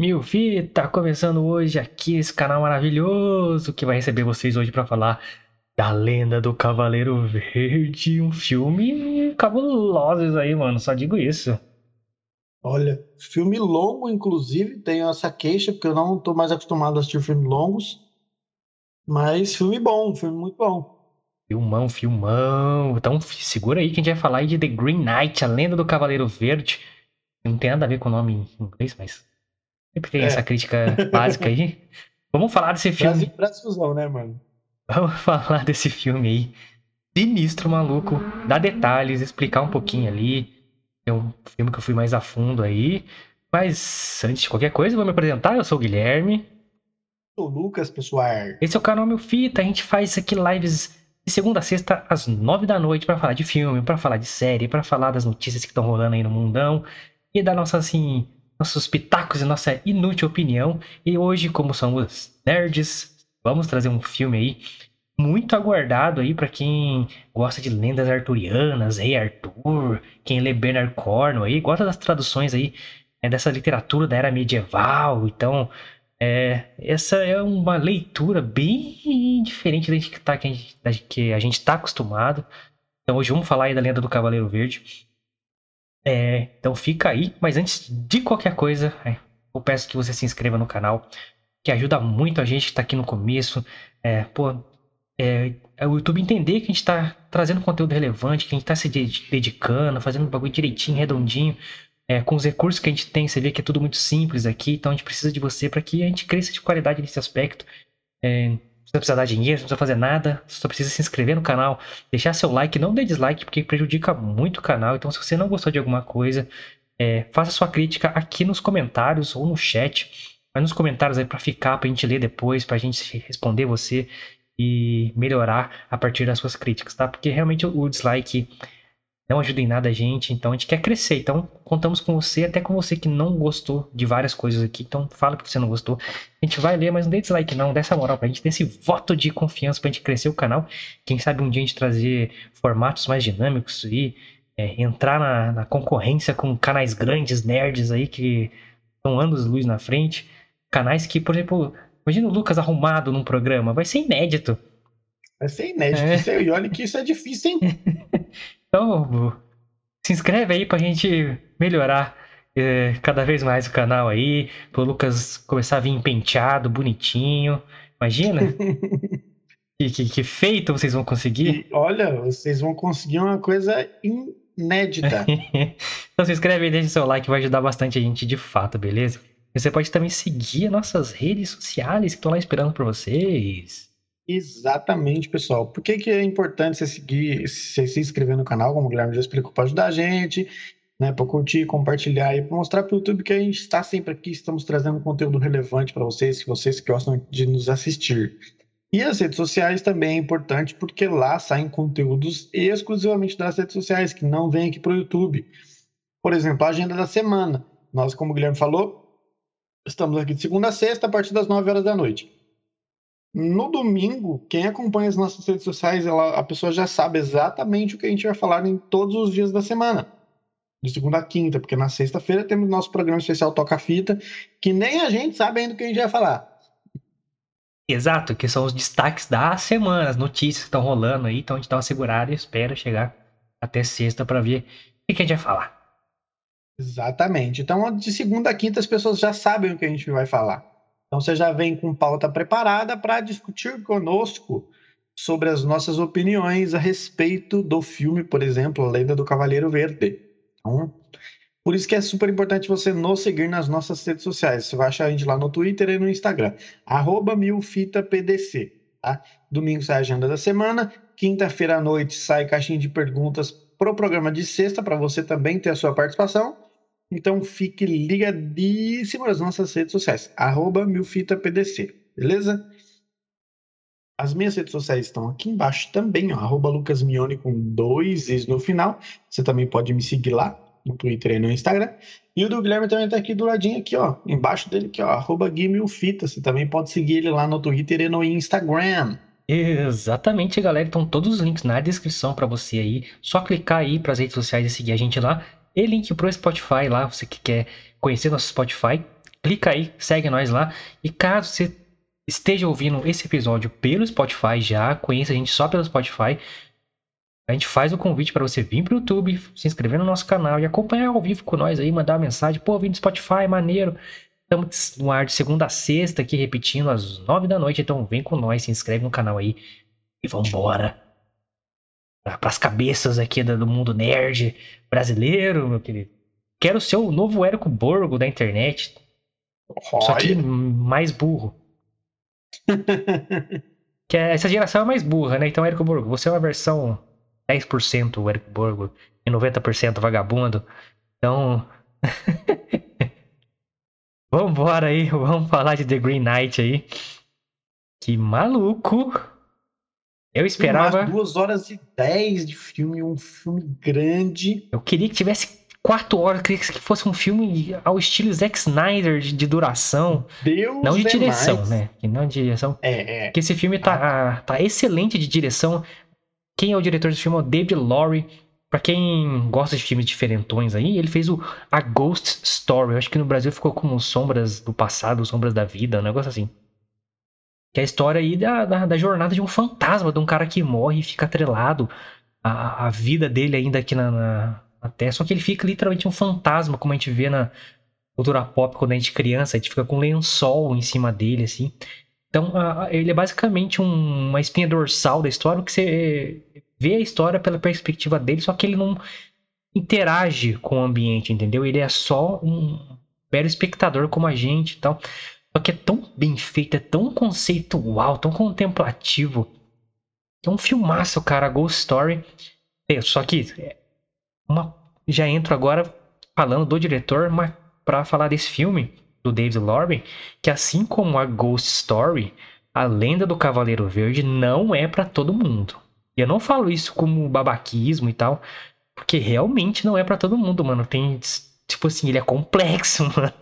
Mil Fita, começando hoje aqui esse canal maravilhoso que vai receber vocês hoje para falar da Lenda do Cavaleiro Verde, um filme cabuloso aí, mano, só digo isso. Olha, filme longo, inclusive, tenho essa queixa, porque eu não tô mais acostumado a assistir filmes longos, mas filme bom, filme muito bom. Filmão, filmão. Então segura aí que a gente vai falar aí de The Green Knight, a Lenda do Cavaleiro Verde. Não tem nada a ver com o nome em inglês, mas sempre tem é. essa crítica básica aí. Vamos falar desse filme. Brasil, fusão, né, mano? Vamos falar desse filme aí. Sinistro, maluco. Dar detalhes, explicar um pouquinho ali. É um filme que eu fui mais a fundo aí. Mas antes de qualquer coisa, eu vou me apresentar. Eu sou o Guilherme. Sou o Lucas, pessoal. Esse é o canal Meu Fita. A gente faz aqui lives de segunda a sexta, às nove da noite, para falar de filme, para falar de série, para falar das notícias que estão rolando aí no mundão e dar nossa, assim, nossos pitacos e nossa inútil opinião. E hoje, como somos nerds, vamos trazer um filme aí muito aguardado aí para quem gosta de lendas arturianas, Rei Arthur, quem lê Bernard Cornwell aí, gosta das traduções aí é, dessa literatura da era medieval. Então, é, essa é uma leitura bem diferente da que, tá, que, a gente, que a gente está acostumado. Então hoje vamos falar aí da lenda do Cavaleiro Verde. É, então fica aí, mas antes de qualquer coisa, é, eu peço que você se inscreva no canal, que ajuda muito a gente que está aqui no começo. É, pô, é, é, o YouTube entender que a gente está trazendo conteúdo relevante, que a gente está se dedicando, fazendo o bagulho direitinho, redondinho é, com os recursos que a gente tem, você vê que é tudo muito simples aqui, então a gente precisa de você para que a gente cresça de qualidade nesse aspecto. É, não precisa dar dinheiro, não precisa fazer nada, só precisa se inscrever no canal, deixar seu like, não dê dislike, porque prejudica muito o canal. Então, se você não gostou de alguma coisa, é, faça sua crítica aqui nos comentários ou no chat. Mas nos comentários aí para ficar, para a gente ler depois, para a gente responder você e melhorar a partir das suas críticas, tá? Porque realmente o dislike não ajuda em nada a gente, então a gente quer crescer. Então, contamos com você, até com você que não gostou de várias coisas aqui. Então, fala que você não gostou. A gente vai ler, mas não dê dislike não, dessa moral pra gente, desse voto de confiança pra gente crescer o canal. Quem sabe um dia a gente trazer formatos mais dinâmicos e é, entrar na, na, concorrência com canais grandes, nerds aí, que estão anos luz na frente. Canais que, por exemplo, imagina o Lucas arrumado num programa, vai ser inédito. Vai ser inédito. É. E olha que isso é difícil, hein? Então, se inscreve aí pra gente melhorar é, cada vez mais o canal aí, pro Lucas começar a vir penteado, bonitinho. Imagina? que, que, que, feito vocês vão conseguir. E olha, vocês vão conseguir uma coisa inédita. então se inscreve aí, deixa seu like, vai ajudar bastante a gente de fato, beleza? Você pode também seguir nossas redes sociais que estão lá esperando por vocês. Exatamente, pessoal. Por que, que é importante você seguir, você se inscrever no canal, como o Guilherme já explicou, para ajudar a gente, né, para curtir, compartilhar e mostrar para o YouTube que a gente está sempre aqui, estamos trazendo conteúdo relevante para vocês, que vocês gostam de nos assistir. E as redes sociais também é importante porque lá saem conteúdos exclusivamente das redes sociais, que não vêm aqui para o YouTube. Por exemplo, a agenda da semana. Nós, como o Guilherme falou, estamos aqui de segunda a sexta, a partir das 9 horas da noite. No domingo, quem acompanha as nossas redes sociais, ela, a pessoa já sabe exatamente o que a gente vai falar em todos os dias da semana. De segunda a quinta, porque na sexta-feira temos nosso programa especial Toca Fita, que nem a gente sabe ainda o que a gente vai falar. Exato, que são os destaques da semana, as notícias que estão rolando aí, então a gente dá uma segurada e espera chegar até sexta para ver o que a gente vai falar. Exatamente. Então, de segunda a quinta, as pessoas já sabem o que a gente vai falar. Então você já vem com pauta preparada para discutir conosco sobre as nossas opiniões a respeito do filme, por exemplo, A Lenda do Cavaleiro Verde. Então, por isso que é super importante você nos seguir nas nossas redes sociais. Você vai achar a gente lá no Twitter e no Instagram. Arroba milfitapdc. Tá? Domingo sai a agenda da semana. Quinta-feira à noite sai caixinha de perguntas pro programa de sexta para você também ter a sua participação. Então fique ligadíssimo nas nossas redes sociais, arroba milfitapdc, beleza? As minhas redes sociais estão aqui embaixo também, ó, arroba lucasmione com dois is no final. Você também pode me seguir lá no Twitter e no Instagram. E o do Guilherme também está aqui do ladinho aqui, ó, embaixo dele aqui, ó, arroba guimilfita. Você também pode seguir ele lá no Twitter e no Instagram. Exatamente, galera. Então todos os links na descrição para você aí. Só clicar aí para as redes sociais e seguir a gente lá e link pro Spotify lá, você que quer conhecer nosso Spotify. clica aí, segue nós lá. E caso você esteja ouvindo esse episódio pelo Spotify já, conheça a gente só pelo Spotify, a gente faz o convite para você vir pro YouTube, se inscrever no nosso canal e acompanhar ao vivo com nós aí, mandar uma mensagem, pô, vim do Spotify, maneiro. Estamos no ar de segunda a sexta aqui, repetindo às nove da noite, então vem com nós, se inscreve no canal aí e vambora. Para as cabeças aqui do mundo nerd brasileiro, meu querido. Quero ser o novo Érico Borgo da internet. Olha. Só que mais burro. que é- essa geração é mais burra, né? Então, Érico Borgo, você é uma versão 10% Érico Borgo e 90% vagabundo. Então. Vambora aí, vamos falar de The Green Knight aí. Que maluco! Eu esperava. Umas duas horas e dez de filme, um filme grande. Eu queria que tivesse quatro horas, eu queria que fosse um filme ao estilo Zack Snyder de, duração. Deus Não de é direção, mais. né? Que não de direção. É, é. Porque esse filme tá, tá excelente de direção. Quem é o diretor desse filme é o David Lowry. Pra quem gosta de filmes diferentões aí, ele fez o A Ghost Story. Eu acho que no Brasil ficou como Sombras do Passado, Sombras da Vida, um negócio assim. Que é a história aí da, da, da jornada de um fantasma, de um cara que morre e fica atrelado à, à vida dele ainda aqui na, na, na Terra. Só que ele fica literalmente um fantasma, como a gente vê na cultura pop quando a gente é criança. A gente fica com um lençol em cima dele, assim. Então, a- a- ele é basicamente um- uma espinha dorsal da história, que você vê a história pela perspectiva dele, só que ele não interage com o ambiente, entendeu? Ele é só um mero espectador como a gente e tal. Só que é tão bem feito, é tão conceitual, tão contemplativo. É um filmaço, cara, Ghost Story. É, Só que é, uma, já entro agora falando do diretor, mas para falar desse filme do David Lowry, que assim como a Ghost Story, a Lenda do Cavaleiro Verde não é pra todo mundo. E eu não falo isso como babaquismo e tal, porque realmente não é pra todo mundo, mano. Tem tipo assim, ele é complexo, mano.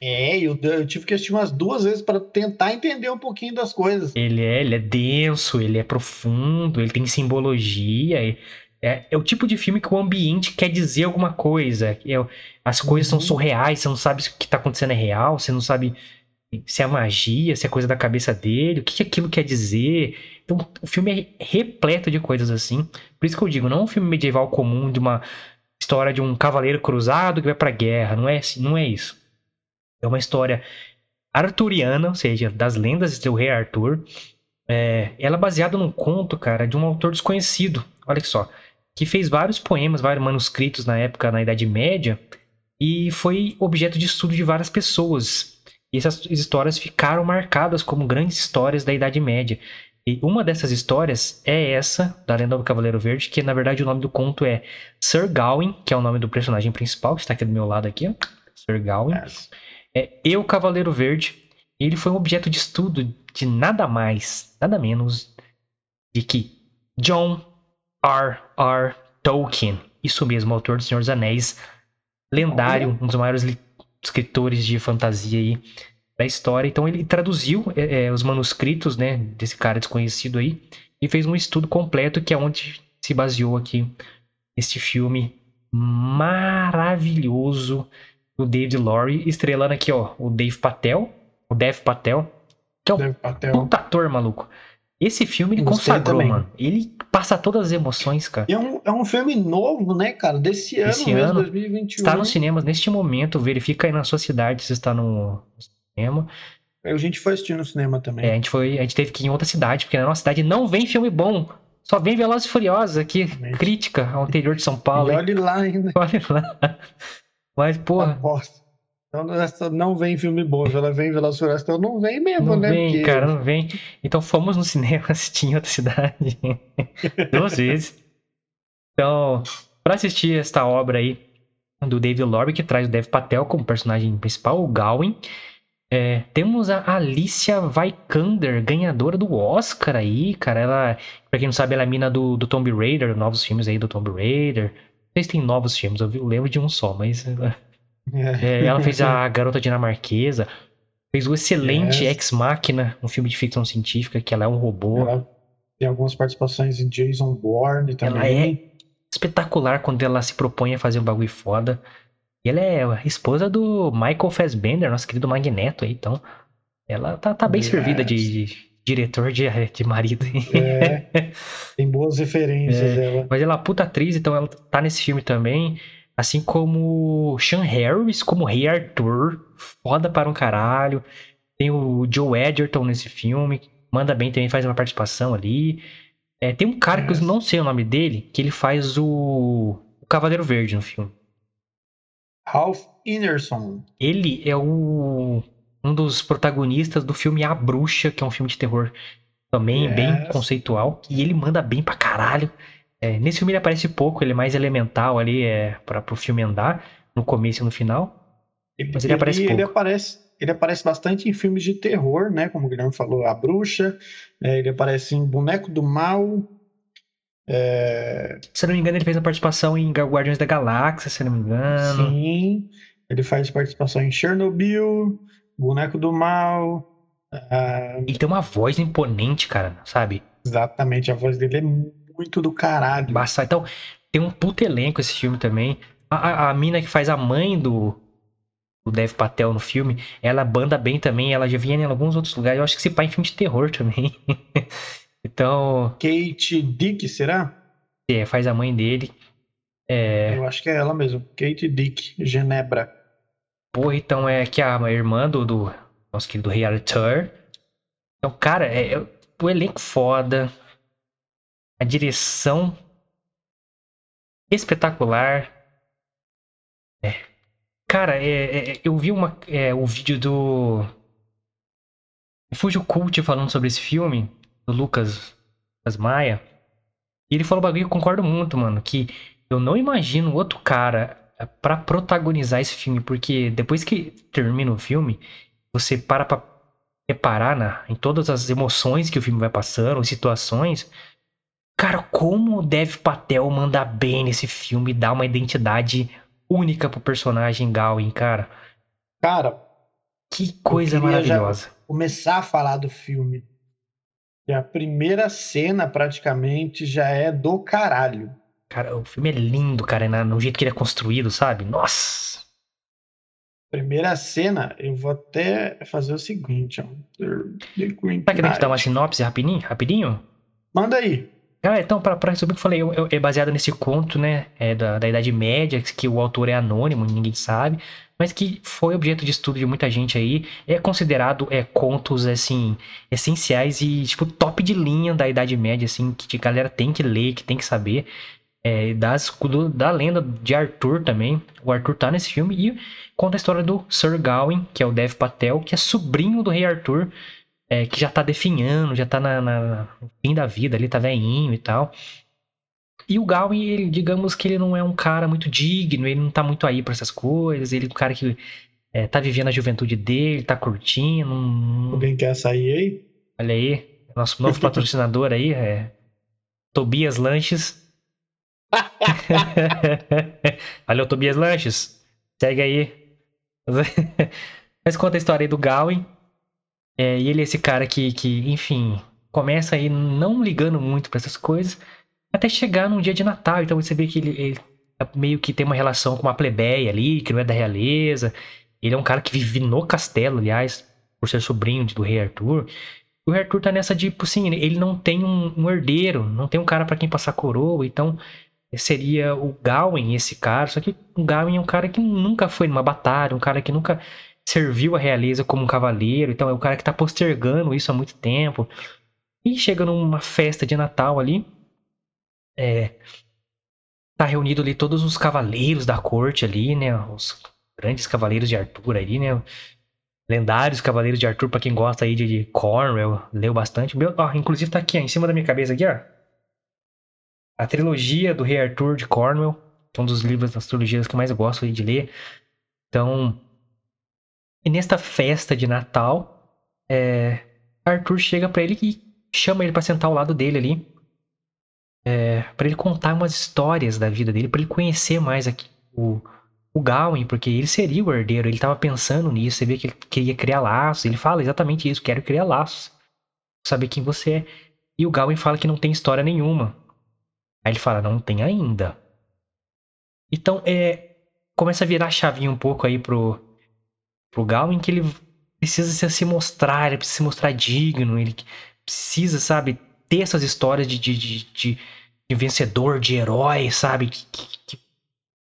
É, eu, eu tive que assistir umas duas vezes para tentar entender um pouquinho das coisas. Ele é, ele é denso, ele é profundo, ele tem simbologia. É, é o tipo de filme que o ambiente quer dizer alguma coisa. É, as coisas são Uhum. surreais, você não sabe se o que tá acontecendo é real, você não sabe se é magia, se é coisa da cabeça dele, o que que aquilo quer dizer. Então, o filme é repleto de coisas assim. Por isso que eu digo, não é um filme medieval comum de uma história de um cavaleiro cruzado que vai pra guerra. Não é, não é isso. É uma história arturiana, ou seja, das lendas do rei Arthur. É, ela é baseada num conto, cara, de um autor desconhecido. Olha só. Que fez vários poemas, vários manuscritos na época, na Idade Média. E foi objeto de estudo de várias pessoas. E essas histórias ficaram marcadas como grandes histórias da Idade Média. E uma dessas histórias é essa, da Lenda do Cavaleiro Verde, que na verdade o nome do conto é Sir Gawain, que é o nome do personagem principal, que está aqui do meu lado aqui, ó. Sir Gawain. É Eu, Cavaleiro Verde. E ele foi um objeto de estudo de nada mais, nada menos de que John R. R. Tolkien. Isso mesmo, autor do Senhor dos Anéis. Lendário, um dos maiores escritores de fantasia aí da história. Então ele traduziu é, é, os manuscritos, né, desse cara desconhecido aí e fez um estudo completo que é onde se baseou aqui este filme maravilhoso do David Lowry, estrelando aqui, ó, o Dave Patel, o Dev Patel, que é um puta ator, maluco. Esse filme ele Gostei consagrou, também. mano. Ele passa todas as emoções, cara. É um, é um filme novo, né, cara? Desse ano Esse mesmo, ano. 2021. Está nos cinemas neste momento, verifica aí na sua cidade se está no cinema. A gente foi assistir no cinema também. É, a gente foi, a gente teve que ir em outra cidade, porque na nossa cidade não vem filme bom. Só vem Velozes e Furiosos aqui, crítica ao interior de São e Paulo. hein? olhe lá ainda. Olha lá. Mas, porra, bosta. Então não vem filme bom, ela vem Velozes e Furiosos, então não vem mesmo, não né? vem, Porque- cara, não vem. Então fomos no cinema assistir em outra cidade. Duas vezes. Então, pra assistir esta obra aí do David Lowry, que traz o Dev Patel como personagem principal, o Gawain, é, temos a Alicia Vikander, ganhadora do Oscar aí, cara. Ela, pra quem não sabe, ela é a mina do, do Tomb Raider, novos filmes aí do Tomb Raider. Não sei se tem novos filmes, eu vi- eu lembro de um só, mas É. é, ela fez a Garota Dinamarquesa, fez o excelente Yes. Ex Machina, um filme de ficção científica, que ela é um robô. Ela tem algumas participações em Jason Bourne também. Ela é espetacular quando ela se propõe a fazer um bagulho foda. E ela é a esposa do Michael Fassbender, nosso querido Magneto aí, então. Ela tá, tá bem Yes. servida de, de diretor de, de marido. É, tem boas referências ela. Mas ela é uma puta atriz, então ela tá nesse filme também. Assim como Sean Harris, como Rei Arthur. Foda para um caralho. Tem o Joe Edgerton nesse filme. Manda bem também, faz uma participação ali. É, tem um cara que eu Yes. não sei o nome dele, que ele faz o, o Cavaleiro Verde no filme. Ralph Inerson. Ele é o, um dos protagonistas do filme A Bruxa, que é um filme de terror também bem Yes. conceitual. E ele manda bem pra caralho. É, nesse filme ele aparece pouco, ele é mais elemental ali é, para pro filme andar, no começo e no final. Ele, Mas ele aparece ele, pouco. aparece, ele aparece bastante em filmes de terror, né? Como o Guilherme falou, A Bruxa. É, ele aparece em Boneco do Mal. É, Se eu não me engano, ele fez uma participação em Guardiões da Galáxia, se não me engano. sim. Ele faz participação em Chernobyl, Boneco do Mal. ah, Ele tem uma voz imponente, cara, sabe? exatamente, a voz dele é muito do caralho. Basta. Então, tem um puto elenco esse filme também. A, a, a mina que faz a mãe do, do Dev Patel no filme, ela banda bem também. Ela já vinha em alguns outros lugares. Eu acho que se pá em filme de terror também. então, Kate Dick, será? é, faz a mãe dele. É, Eu acho que é ela mesmo. Kate Dick, Genebra. porra, então é que a irmã do, do nosso querido Rei Arthur. Então, cara, é, é o elenco foda. A direção espetacular. É. Cara, é, é, eu vi uma, é, o vídeo do Fuji Cult falando sobre esse filme, do Lucas, Lucas Maia. E ele falou um bagulho que eu concordo muito, mano. Que eu não imagino outro cara é, pra protagonizar esse filme. Porque depois que termina o filme, você para pra reparar na, em todas as emoções que o filme vai passando, as situações. Cara, como o Dev Patel manda bem nesse filme e dá uma identidade única pro personagem Gawain, cara. Cara, Que coisa maravilhosa. começar a falar do filme. E a primeira cena, praticamente, já é do caralho. Cara, o filme é lindo, cara, no jeito que ele é construído, sabe? Nossa! Primeira cena, eu vou até fazer o seguinte, ó. Tá querendo te dar uma sinopse rapidinho? Rapidinho? Manda aí. Ah, então, pra, pra resumir o que eu falei, eu- eu- é baseado nesse conto, né, é da, da Idade Média, que o autor é anônimo, ninguém sabe, mas que foi objeto de estudo de muita gente aí, é considerado é, contos, assim, essenciais e, tipo, top de linha da Idade Média, assim, que a galera tem que ler, que tem que saber, é, das, do- da lenda de Arthur também, o Arthur tá nesse filme, e conta a história do Sir Gawain, que é o Dev Patel, que é sobrinho do rei Arthur, é, que já tá definhando, já tá na, na- no fim da vida, ali tá velhinho e tal. E o Gawain, ele, digamos que ele não é um cara muito digno, ele não tá muito aí pra essas coisas, ele é um cara que é, tá vivendo a juventude dele, tá curtindo. Alguém quer sair aí? Olha aí, nosso novo patrocinador aí, é Tobias Lanches. Valeu, Tobias Lanches. Segue aí. Mas conta a história aí do Gawain. É, e ele é esse cara que, que, enfim, começa aí não ligando muito pra essas coisas, até chegar num dia de Natal. Então você vê que ele, ele meio que tem uma relação com uma plebeia ali, que não é da realeza. Ele é um cara que vive no castelo, aliás, por ser sobrinho do rei Arthur. O rei Arthur tá nessa de, tipo assim, ele não tem um, um herdeiro, não tem um cara pra quem passar coroa, então seria o Gawain esse cara, só que o Gawain é um cara que nunca foi numa batalha, um cara que nunca serviu a realeza como um cavaleiro, então é um cara que tá postergando isso há muito tempo. E chega numa festa de Natal ali, é, tá reunido ali todos os cavaleiros da corte ali, né, os grandes cavaleiros de Arthur ali, né, lendários cavaleiros de Arthur, pra quem gosta aí de, de Cornwell, leu bastante. Meu, ó, inclusive tá aqui, ó, em cima da minha cabeça aqui, ó. A trilogia do Rei Arthur de Cornwell, que é um dos livros das trilogias que eu mais gosto aí de ler. Então, e nesta festa de Natal, é, Arthur chega pra ele e chama ele pra sentar ao lado dele ali. É, para ele contar umas histórias da vida dele, pra ele conhecer mais aqui o, o Gawain, porque ele seria o herdeiro, ele tava pensando nisso, vê que ele queria criar laços, ele fala exatamente isso, quero criar laços, saber quem você é. E o Gawain fala que não tem história nenhuma. Aí ele fala, não tem ainda. Então, é, começa a virar a chavinha um pouco aí pro, pro Gawain que ele precisa se mostrar, ele precisa se mostrar digno, ele precisa, sabe, ter essas histórias de, de, de, de, de vencedor, de herói, sabe, que, que, que,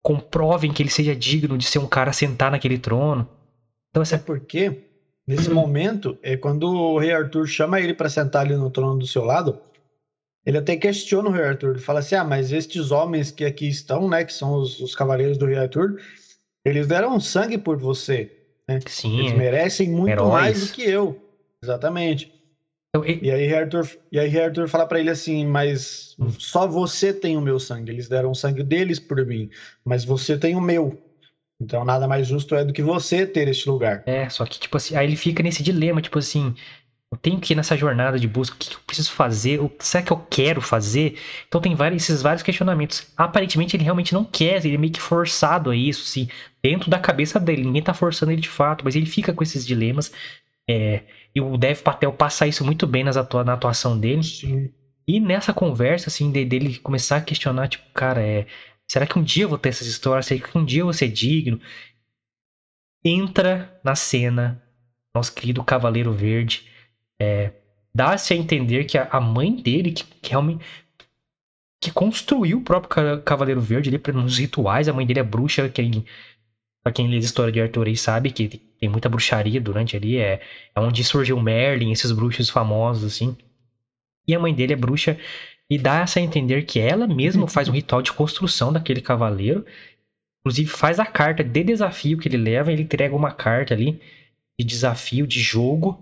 comprovem que ele seja digno de ser um cara sentar naquele trono. Então, essa... É porque, nesse uhum. momento, é quando o rei Arthur chama ele para sentar ali no trono do seu lado, ele até questiona o rei Arthur. Ele fala assim: ah, mas estes homens que aqui estão, né, que são os, os cavaleiros do rei Arthur, eles deram sangue por você. Né? Sim. Eles merecem muito heróis. mais do que eu. Exatamente. Então, e... e aí Arthur, e aí Arthur fala para ele assim, mas hum. só você tem o meu sangue. Eles deram o sangue deles por mim, mas você tem o meu. Então nada mais justo é do que você ter este lugar. É, só que tipo assim, aí ele fica nesse dilema, tipo assim, eu tenho que ir nessa jornada de busca, o que eu preciso fazer? O que será que eu quero fazer? Então tem vários, esses vários questionamentos. Aparentemente ele realmente não quer, ele é meio que forçado a isso, sim, dentro da cabeça dele. Ninguém tá forçando ele de fato, mas ele fica com esses dilemas. É, e o Dev Patel passa isso muito bem nas atua na atuação dele. Sim. E nessa conversa, assim, de, dele começar a questionar, tipo, cara, é, será que um dia eu vou ter essas histórias? Será que um dia eu vou ser digno? Entra na cena nosso querido Cavaleiro Verde é, dá-se a entender que a mãe dele, que, que realmente que construiu o próprio Cavaleiro Verde ali nos rituais, a mãe dele é bruxa, quem Pra quem lê a história de Arthur aí sabe que tem muita bruxaria durante ali, é, é onde surgiu Merlin, esses bruxos famosos, assim. E a mãe dele é bruxa e dá-se a entender que ela mesma faz um ritual de construção daquele cavaleiro. Inclusive faz a carta de desafio que ele leva, ele entrega uma carta ali de desafio, de jogo,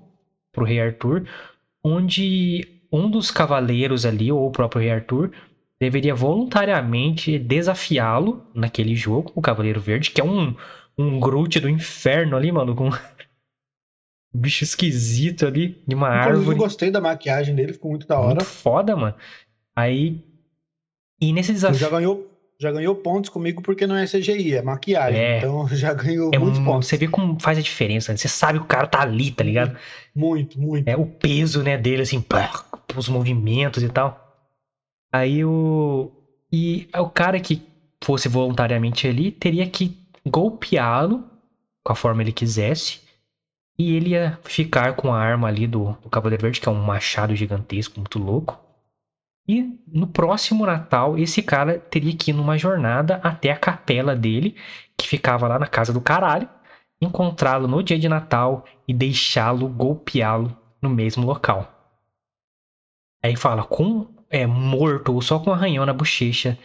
pro rei Arthur, onde um dos cavaleiros ali, ou o próprio rei Arthur, deveria voluntariamente desafiá-lo naquele jogo, o Cavaleiro Verde, que é um, um Groot do inferno ali, mano, com um bicho esquisito ali, de uma Inclusive, árvore. Eu gostei da maquiagem dele, ficou muito da hora. Muito foda, mano. Aí. E nesse desafio. Já ganhou já ganhou pontos comigo porque não é CGI, é maquiagem. É, então já ganhou é muitos pontos. Você vê como faz a diferença. Né? Você sabe que o cara tá ali, tá ligado? Muito, muito. É o peso, né, dele, assim, pá, os movimentos e tal. Aí o. E o cara que fosse voluntariamente ali teria que golpeá-lo com a forma ele quisesse. E ele ia ficar com a arma ali do, do Cavaleiro Verde, que é um machado gigantesco, muito louco. E no próximo Natal, esse cara teria que ir numa jornada até a capela dele, que ficava lá na casa do caralho, encontrá-lo no dia de Natal e deixá-lo golpeá-lo no mesmo local. Aí fala, com é, morto ou só com um arranhão na bochecha,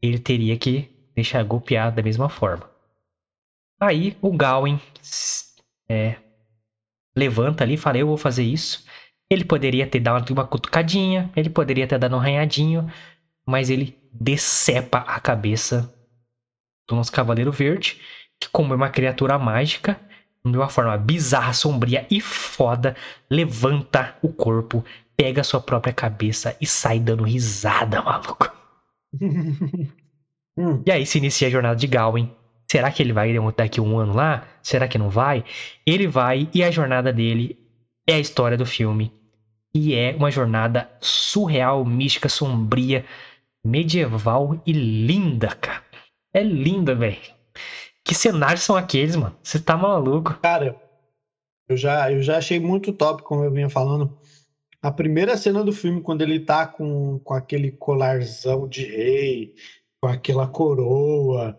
ele teria que deixar golpeado da mesma forma. Aí o Gawain é, levanta ali e fala: Eu vou fazer isso. Ele poderia ter dado uma cutucadinha, ele poderia ter dado um arranhadinho, mas ele decepa a cabeça do nosso Cavaleiro Verde, que, como é uma criatura mágica, de uma forma bizarra, sombria e foda, levanta o corpo, pega a sua própria cabeça e sai dando risada, maluco. Hum. E aí se inicia a jornada de Gawain. Será que ele vai daqui um ano lá? Será que não vai? Ele vai e a jornada dele é a história do filme. E é uma jornada surreal, mística, sombria, medieval e linda, cara. É linda, velho. Que cenários são aqueles, mano? Você tá maluco? Cara, eu já, eu já achei muito top, como eu vinha falando. A primeira cena do filme, quando ele tá com, com aquele colarzão de rei, com aquela coroa.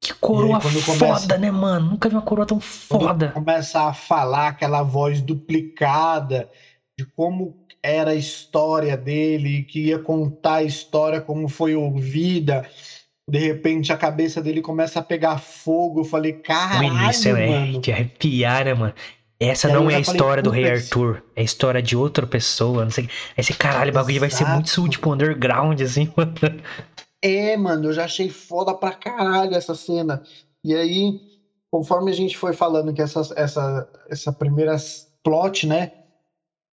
Que coroa aí, foda, começa, né, mano? Nunca vi uma coroa tão foda. Começa a falar aquela voz duplicada de como era a história dele, que ia contar a história como foi ouvida. De repente a cabeça dele começa a pegar fogo. Eu falei, caralho, o início é mano. de arrepiar, né, mano? Essa não é a história falei, do Rei Arthur, é a história de outra pessoa, não sei. Esse caralho, o bagulho vai ser muito tipo underground, assim, mano. É, mano, eu já achei foda pra caralho essa cena. E aí, conforme a gente foi falando que essa, essa, essa primeira plot, né?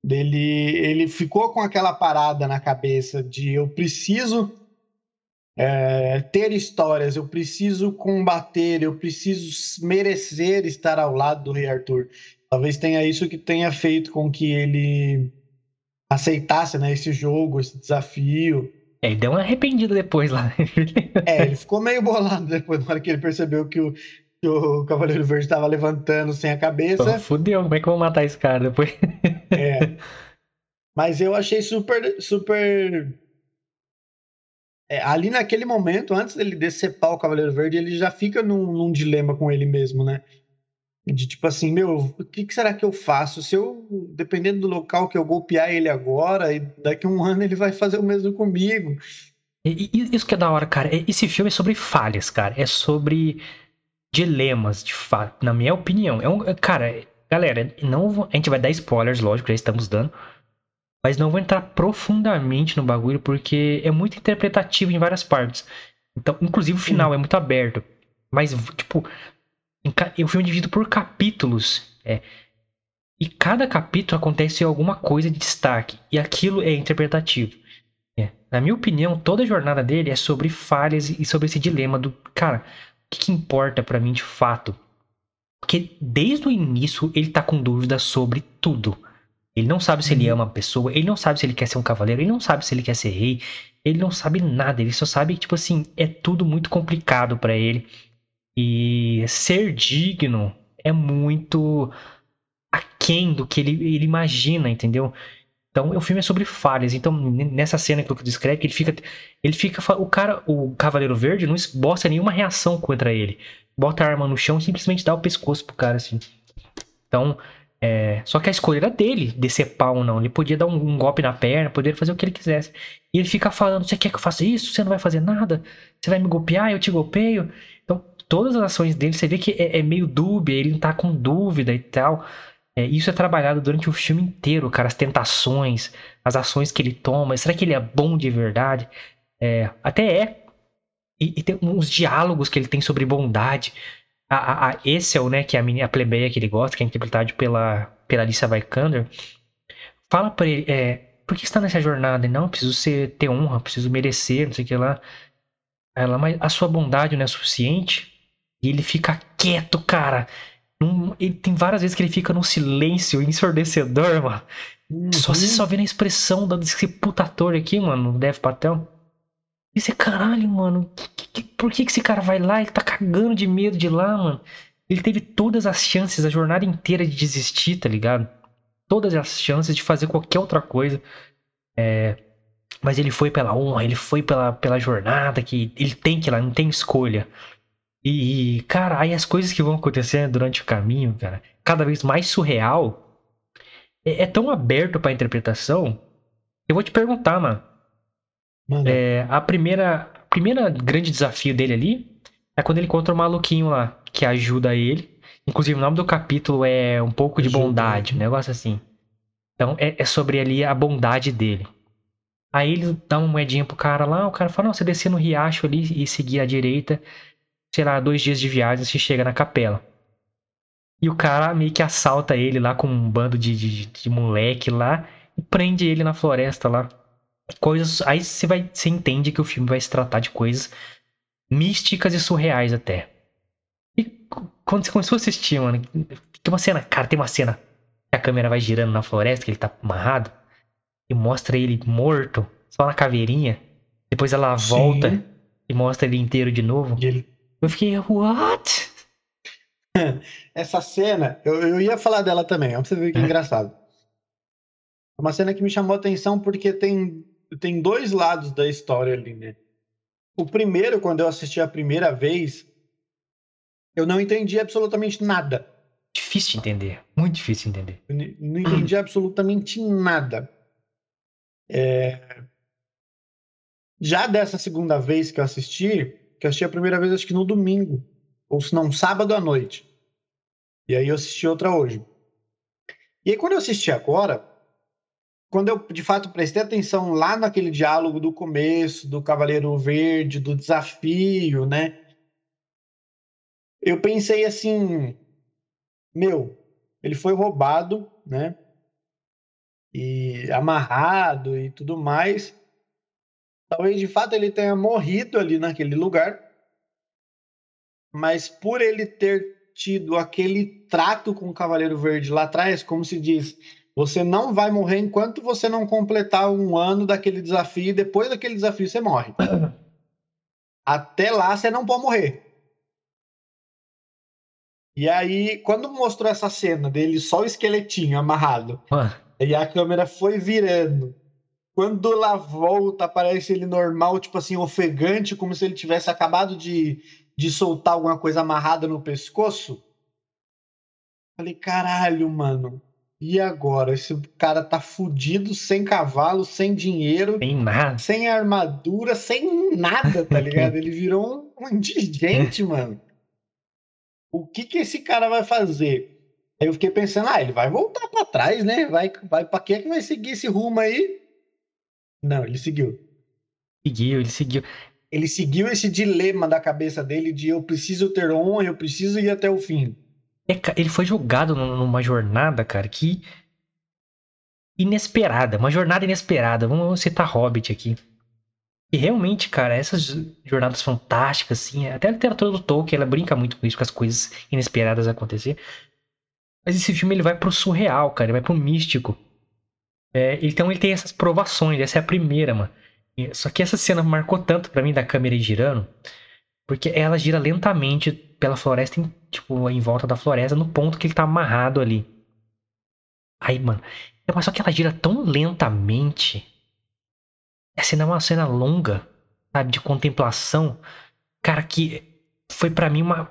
dele ele ficou com aquela parada na cabeça de eu preciso é, ter histórias, eu preciso combater, eu preciso merecer estar ao lado do Rei Arthur. Talvez tenha isso que tenha feito com que ele aceitasse né, esse jogo, esse desafio. É, ele deu uma arrependida depois lá. é, ele ficou meio bolado depois, na hora que ele percebeu que o, que o Cavaleiro Verde estava levantando sem a cabeça. Pô, fudeu, como é que eu vou matar esse cara depois? é. Mas eu achei super, super. É, ali naquele momento, antes dele decepar o Cavaleiro Verde, ele já fica num, num dilema com ele mesmo, né? De tipo assim, meu, o que, que, será que eu faço? Se eu, dependendo do local que eu golpear ele agora, daqui um ano ele vai fazer o mesmo comigo. Isso que é da hora, cara. Esse filme é sobre falhas, cara. É sobre dilemas, de fato, na minha opinião. É um, cara, galera, não a gente vai dar spoilers, lógico, já estamos dando. Mas não vou entrar profundamente no bagulho, porque é muito interpretativo em várias partes. Então, inclusive o final Sim. é muito aberto. Mas, tipo, o filme é dividido por capítulos. É. E cada capítulo acontece alguma coisa de destaque. E aquilo é interpretativo. É. Na minha opinião, toda a jornada dele é sobre falhas e sobre esse dilema do. Cara, o que, que importa para mim de fato? Porque desde o início ele tá com dúvidas sobre tudo. Ele não sabe se ele uhum. ama a pessoa, ele não sabe se ele quer ser um cavaleiro, ele não sabe se ele quer ser rei, ele não sabe nada, ele só sabe que, tipo assim, é tudo muito complicado para ele. E ser digno é muito aquém do que ele, ele imagina, entendeu? Então, o filme é sobre falhas. Então, nessa cena que o descreve, ele fica, ele fica, o cara, o Cavaleiro Verde não esboça nenhuma reação contra ele. Bota a arma no chão, simplesmente dá o pescoço pro cara assim. Então, é, só que a escolha era dele, decepar ou não. Ele podia dar um, um, golpe na perna, poderia fazer o que ele quisesse. E ele fica falando: Você quer que eu faça isso? Você não vai fazer nada? Você vai me golpear? Eu te golpeio? Então, todas as ações dele, você vê que é, é meio dúbia, ele tá com dúvida e tal. É, isso é trabalhado durante o filme inteiro, cara. As tentações, as ações que ele toma. Será que ele é bom de verdade? É, até é. E, e, tem uns diálogos que ele tem sobre bondade. A, a, a Essel, né, que é a, menina, a plebeia que ele gosta, que é interpretada pela, pela Alicia Vikander, fala pra ele, é, por que você tá nessa jornada? Não, preciso ser, ter honra, preciso merecer, não sei o que lá. Ela, mas a sua bondade não é suficiente? E ele fica quieto, cara. Ele, tem várias vezes que ele fica num silêncio ensurdecedor, mano. Uhum. Só você só vê na expressão desse puta ator aqui, mano, Dev Patel. E você, caralho, mano, que, que, por que, que esse cara vai lá? Ele tá cagando de medo de lá, mano. Ele teve todas as chances, a jornada inteira de desistir, tá ligado? Todas as chances de fazer qualquer outra coisa. É... Mas ele foi pela honra, ele foi pela, pela jornada, que ele tem que ir lá, não tem escolha. E, cara, aí as coisas que vão acontecendo durante o caminho, cara, cada vez mais surreal, é, é tão aberto pra interpretação. Eu vou te perguntar, mano. É, a primeira, primeira grande desafio dele ali é quando ele encontra o maluquinho lá, que ajuda ele. Inclusive, o nome do capítulo é um pouco de bondade, um negócio assim. Então, é, é, sobre ali a bondade dele. Aí ele dá uma moedinha pro cara lá, o cara fala, não, você descer no riacho ali e seguir à direita, sei lá, dois dias de viagem, você chega na capela. E o cara meio que assalta ele lá com um bando de, de, de moleque lá e prende ele na floresta lá. Coisas. Aí você vai. Você entende que o filme vai se tratar de coisas místicas e surreais até. E quando você começou a assistir, mano, tem uma cena, cara, tem uma cena que a câmera vai girando na floresta, que ele tá amarrado, e mostra ele morto, só na caveirinha. Depois ela volta Sim. e mostra ele inteiro de novo. Ele eu fiquei, what? Essa cena, eu, eu ia falar dela também, pra você ver que é engraçado. É uma cena que me chamou a atenção porque tem, tem dois lados da história ali, né? O primeiro, quando eu assisti a primeira vez, eu não entendi absolutamente nada. Difícil de entender, muito difícil de entender. Eu não entendi absolutamente nada. É... Já dessa segunda vez que eu assisti, que eu assisti a primeira vez acho que no domingo, ou se não, sábado à noite. E aí eu assisti outra hoje. E aí quando eu assisti agora, quando eu de fato prestei atenção lá naquele diálogo do começo, do Cavaleiro Verde, do desafio, né? Eu pensei assim, meu, ele foi roubado, né? E amarrado e tudo mais. Talvez de fato ele tenha morrido ali naquele lugar, mas por ele ter tido aquele trato com o Cavaleiro Verde lá atrás, como se diz, Você não vai morrer enquanto você não completar um ano daquele desafio. E depois daquele desafio, você morre. Até lá, você não pode morrer. E aí, quando mostrou essa cena dele só o esqueletinho amarrado, e a câmera foi virando. Quando lá volta, aparece ele normal, tipo assim, ofegante, como se ele tivesse acabado de, de soltar alguma coisa amarrada no pescoço. Falei, caralho, mano. E agora? Esse cara tá fudido, sem cavalo, sem dinheiro, sem nada, sem armadura, sem nada, tá ligado? Ele virou um, um indigente, mano. O que que esse cara vai fazer? Aí eu fiquei pensando, ah, ele vai voltar para trás, né? Vai, vai para que que vai seguir esse rumo aí? Não, ele seguiu. Seguiu, ele seguiu. Ele seguiu esse dilema da cabeça dele de eu preciso ter honra, eu preciso ir até o fim. É, ele foi jogado numa jornada, cara, que. inesperada. Uma jornada inesperada. Vamos citar Hobbit aqui. E realmente, cara, essas jornadas fantásticas, assim, até a literatura do Tolkien, ela brinca muito com isso, com as coisas inesperadas acontecer. Mas esse filme ele vai pro surreal, cara, ele vai pro místico. É, então ele tem essas provações, essa é a primeira, mano. Só que essa cena marcou tanto para mim da câmera girando, porque ela gira lentamente pela floresta, em, tipo, em volta da floresta, no ponto que ele tá amarrado ali. Aí, mano. Mas só que ela gira tão lentamente. A cena é uma cena longa, sabe? De contemplação. Cara, que foi para mim uma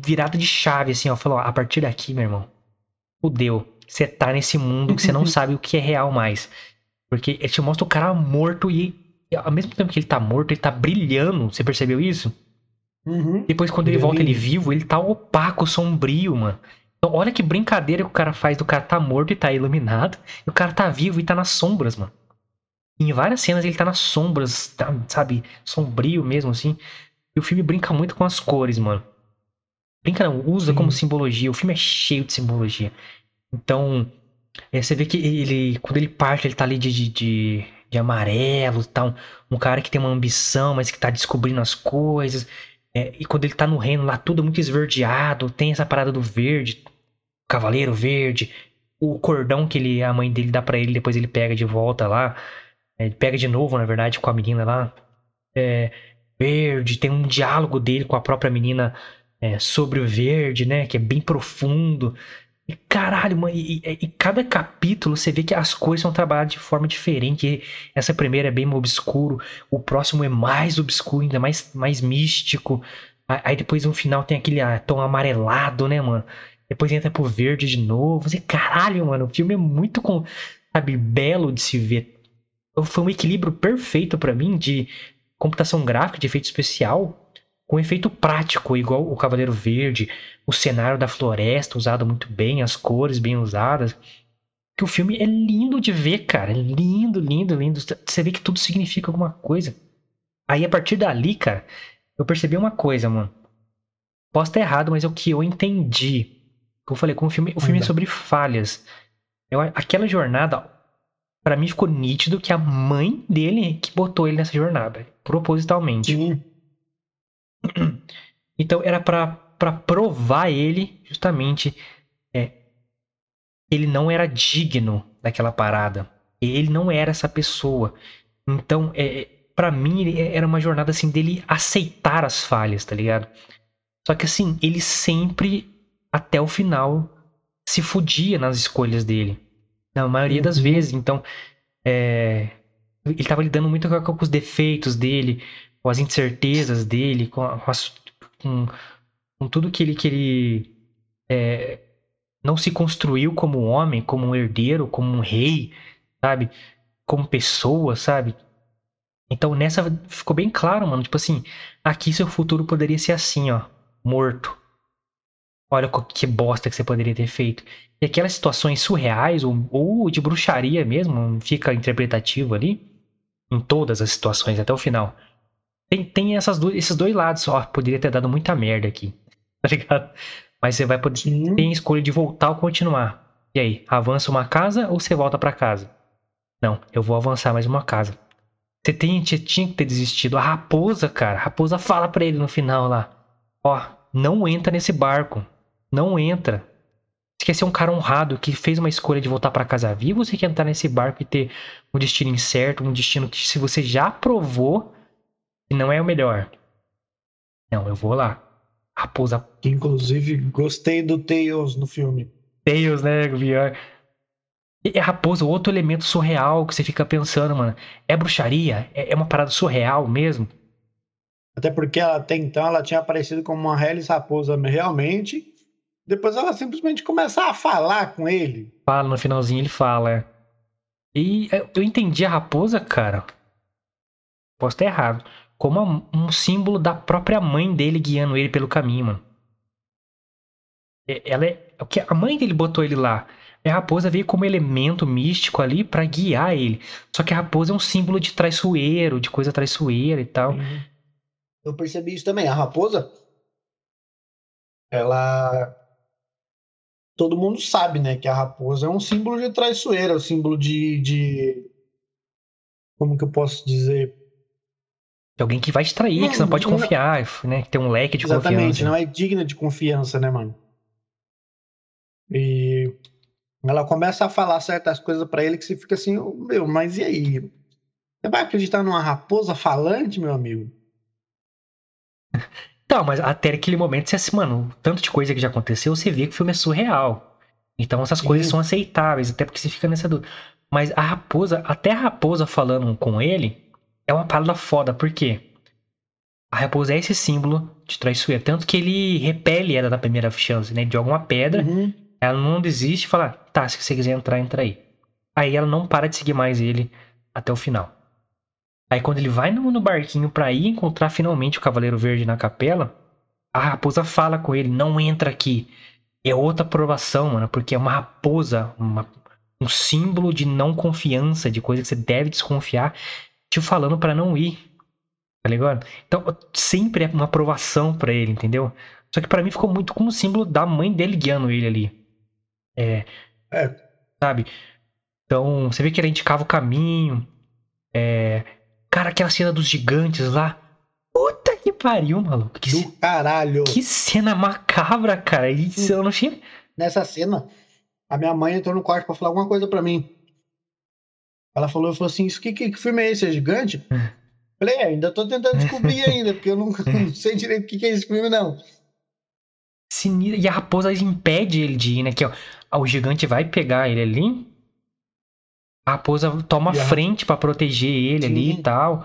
virada de chave, assim, ó. Falou, ó, a partir daqui, meu irmão, fudeu. Você tá nesse mundo que você não sabe o que é real mais. Porque ele te mostra o cara morto e, ao mesmo tempo que ele tá morto, ele tá brilhando. Você percebeu isso? Uhum. Depois, quando ele volta ele vivo, ele tá opaco, sombrio, mano. Então, olha que brincadeira que o cara faz do cara tá morto e tá iluminado. E o cara tá vivo e tá nas sombras, mano. em várias cenas ele tá nas sombras, tá, sabe? Sombrio mesmo, assim. E o filme brinca muito com as cores, mano. Brinca não, usa Sim. como simbologia. O filme é cheio de simbologia. Então, é, você vê que ele, quando ele parte, ele tá ali de, de, de amarelo, tá um, um, cara que tem uma ambição, mas que tá descobrindo as coisas. É, e quando ele tá no reino lá, tudo muito esverdeado, tem essa parada do verde, cavaleiro verde, o cordão que ele, a mãe dele dá para ele, depois ele pega de volta lá. É, ele pega de novo, na verdade, com a menina lá. É, verde, tem um diálogo dele com a própria menina é, sobre o verde, né? Que é bem profundo. E caralho, mano, e, e, e, cada capítulo você vê que as cores são trabalhadas de forma diferente. Essa primeira é bem obscuro, o próximo é mais obscuro, ainda mais, mais místico. Aí depois no final tem aquele ah, tom amarelado, né, mano? Depois entra pro verde de novo. Você, caralho, mano, o filme é muito, com, sabe, belo de se ver. Foi um equilíbrio perfeito para mim de computação gráfica, de efeito especial, com efeito prático, igual o Cavaleiro Verde, o cenário da floresta usado muito bem, as cores bem usadas. Que o filme é lindo de ver, cara. É lindo, lindo, lindo. Você vê que tudo significa alguma coisa. Aí a partir dali, cara, eu percebi uma coisa, mano. Posso estar errado, mas é o que eu entendi. Eu falei, como o filme, o filme é sobre falhas. Eu, aquela jornada, para mim ficou nítido que a mãe dele que botou ele nessa jornada, propositalmente. Sim. Então era para provar ele justamente é, ele não era digno daquela parada. Ele não era essa pessoa. Então, é, para mim, era uma jornada assim dele aceitar as falhas, tá ligado? Só que assim, ele sempre, até o final, se fudia nas escolhas dele. Na maioria das uhum. vezes. Então, é, ele tava lidando muito com, com os defeitos dele, com as incertezas dele, com, as, com, com tudo que ele, que ele é, não se construiu como homem, como um herdeiro, como um rei, sabe? Como pessoa, sabe? Então nessa ficou bem claro, mano. Tipo assim, aqui seu futuro poderia ser assim, ó, morto. Olha que bosta que você poderia ter feito. E aquelas situações surreais ou, ou de bruxaria mesmo, fica interpretativo ali, em todas as situações até o final. Tem, tem essas do, esses dois lados. Ó, poderia ter dado muita merda aqui. Tá ligado? Mas você vai poder. Sim. Tem escolha de voltar ou continuar. E aí, avança uma casa ou você volta para casa? Não, eu vou avançar mais uma casa. Você, tem, você tinha que ter desistido. A raposa, cara. A raposa fala pra ele no final lá: Ó, não entra nesse barco. Não entra. Você quer ser um cara honrado que fez uma escolha de voltar para casa vivo ou você quer entrar nesse barco e ter um destino incerto, um destino que se você já provou que não é o melhor? Não, eu vou lá. Raposa. Inclusive, gostei do Tails no filme. Tails, né, VR? E a raposa, outro elemento surreal que você fica pensando, mano. É bruxaria? É, é uma parada surreal mesmo? Até porque ela, até então ela tinha aparecido como uma Hellis raposa realmente. Depois ela simplesmente começa a falar com ele. Fala, no finalzinho ele fala. É. E eu entendi a raposa, cara. Posso estar errado. Como um símbolo da própria mãe dele guiando ele pelo caminho, mano. Ela é. O que a mãe dele botou ele lá. A raposa veio como elemento místico ali para guiar ele. Só que a raposa é um símbolo de traiçoeiro, de coisa traiçoeira e tal. Uhum. Eu percebi isso também. A raposa, ela. Todo mundo sabe, né? Que a raposa é um símbolo de traiçoeira, um símbolo de, de. Como que eu posso dizer? De alguém que vai te trair, não, que você não pode não, confiar, né? Que tem um leque de exatamente, confiança. Exatamente, não é digna de confiança, né, mano? E ela começa a falar certas coisas para ele que você fica assim, meu, mas e aí? Você vai acreditar numa raposa falante, meu amigo? Então, mas até aquele momento você assim, mano, tanto de coisa que já aconteceu, você vê que o filme é surreal. Então essas Sim. coisas são aceitáveis, até porque você fica nessa dúvida. Mas a raposa, até a raposa falando com ele, é uma parada foda, por quê? A raposa é esse símbolo de traiçoeira. Tanto que ele repele ela da primeira chance, né? De alguma pedra. Uhum. Ela não desiste e fala, tá, se você quiser entrar, entra aí. Aí ela não para de seguir mais ele até o final. Aí quando ele vai no, no barquinho para ir encontrar finalmente o Cavaleiro Verde na capela, a raposa fala com ele, não entra aqui. É outra aprovação, mano, porque é uma raposa, uma, um símbolo de não confiança, de coisa que você deve desconfiar, te falando para não ir. Tá ligado? Então, sempre é uma aprovação para ele, entendeu? Só que para mim ficou muito como símbolo da mãe dele guiando ele ali. É, é. Sabe? Então, você vê que ele indicava o caminho. É, cara, aquela cena dos gigantes lá. Puta que pariu, maluco. Que Do caralho. Que cena macabra, cara. Isso eu não tinha. Nessa cena, a minha mãe entrou no quarto pra falar alguma coisa pra mim. Ela falou, falou assim: Isso que, que, que filme é esse? É gigante? É. Falei, é, ainda tô tentando descobrir ainda, porque eu não, não sei direito o que, que é esse filme, não. E a raposa impede ele de ir, né? Que, ó, o gigante vai pegar ele ali. A raposa toma a frente para proteger ele Sim. ali e tal.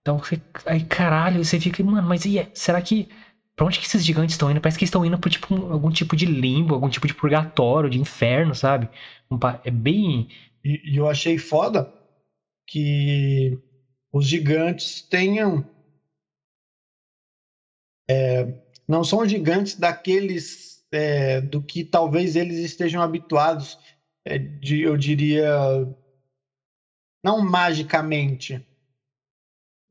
Então, você, aí caralho, você fica, mano, mas e, será que. Pra onde que esses gigantes estão indo? Parece que estão indo por tipo, algum tipo de limbo, algum tipo de purgatório, de inferno, sabe? É bem. E, e eu achei foda que os gigantes tenham. É, não são gigantes daqueles é, do que talvez eles estejam habituados, é, de, eu diria, não magicamente,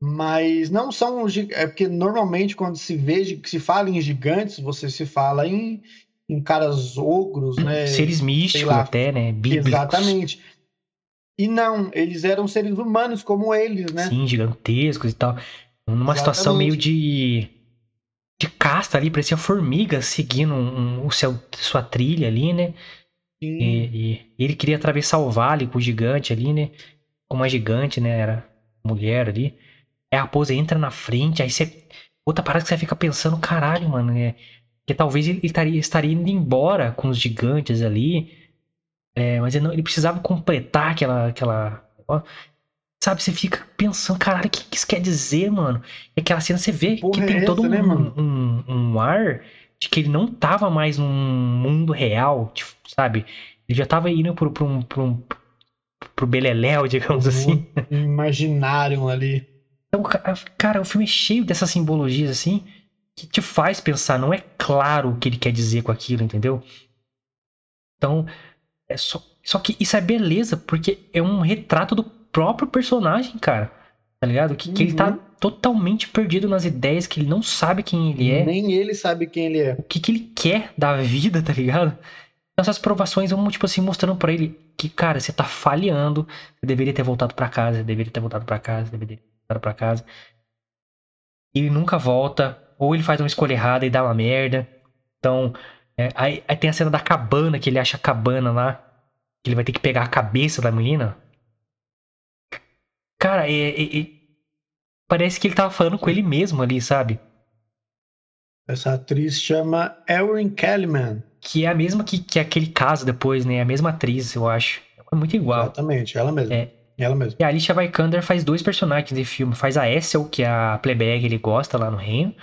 mas não são é porque normalmente quando se vê se fala em gigantes você se fala em, em caras ogros né seres místicos até né Bíblicos. exatamente e não eles eram seres humanos como eles né sim gigantescos e tal numa exatamente. situação meio de de casta ali, parecia formiga seguindo um, um, o seu, sua trilha ali, né? E, e, ele queria atravessar o vale com o gigante ali, né? Com uma gigante, né? Era mulher ali. Aí a raposa entra na frente, aí você. Outra parada que você fica pensando, caralho, mano, é. Que talvez ele estaria, estaria indo embora com os gigantes ali. É, mas ele, não, ele precisava completar aquela. aquela Sabe, você fica pensando, caralho, o que, que isso quer dizer, mano? É aquela cena você vê Porra que tem é todo essa, um, né, um, um, ar de que ele não tava mais num mundo real, tipo, sabe? Ele já tava indo pro, pro, um, pro, pro Beleléu, digamos um assim. Imaginário ali. Então, cara, o filme é cheio dessas simbologias, assim, que te faz pensar, não é claro o que ele quer dizer com aquilo, entendeu? Então, é só, só que isso é beleza, porque é um retrato do próprio personagem, cara. Tá ligado? Que, uhum. que ele tá uhum. totalmente perdido nas ideias, que ele não sabe quem ele é. Nem ele sabe quem ele é. O que, que ele quer da vida, tá ligado? Então, essas provações vão, tipo assim, mostrando para ele que, cara, você tá falhando, você deveria ter voltado para casa, você deveria ter voltado para casa, deveria ter voltado pra casa. E ele nunca volta, ou ele faz uma escolha errada e dá uma merda. Então, É, aí, aí, tem a cena da cabana, que ele acha a cabana lá. Que ele vai ter que pegar a cabeça da menina. Cara, é, é, é parece que ele tava falando com ele mesmo ali, sabe? Essa atriz chama Erin Kellyman. Que é a mesma que, que aquele caso depois, né? A mesma atriz, eu acho. É muito igual. Exatamente, ela mesma. É. Ela mesma. E a Alicia Vikander faz dois personagens de filme. Faz a Essel, que é a playback ele gosta lá no reino.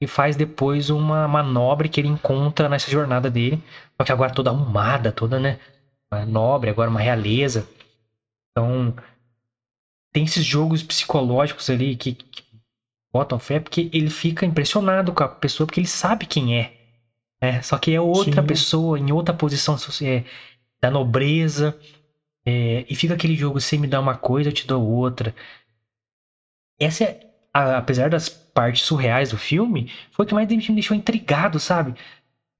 E faz depois uma manobra que ele encontra nessa jornada dele. Só que agora toda arrumada, toda, né? Nobre, agora uma realeza. Então, tem esses jogos psicológicos ali que, que botam fé, porque ele fica impressionado com a pessoa, porque ele sabe quem é. Né? Só que é outra Sim. pessoa, em outra posição é, da nobreza. É, e fica aquele jogo, você me dá uma coisa, eu te dou outra. Essa é, a, apesar das partes surreais do filme, foi o que mais me deixou intrigado, sabe?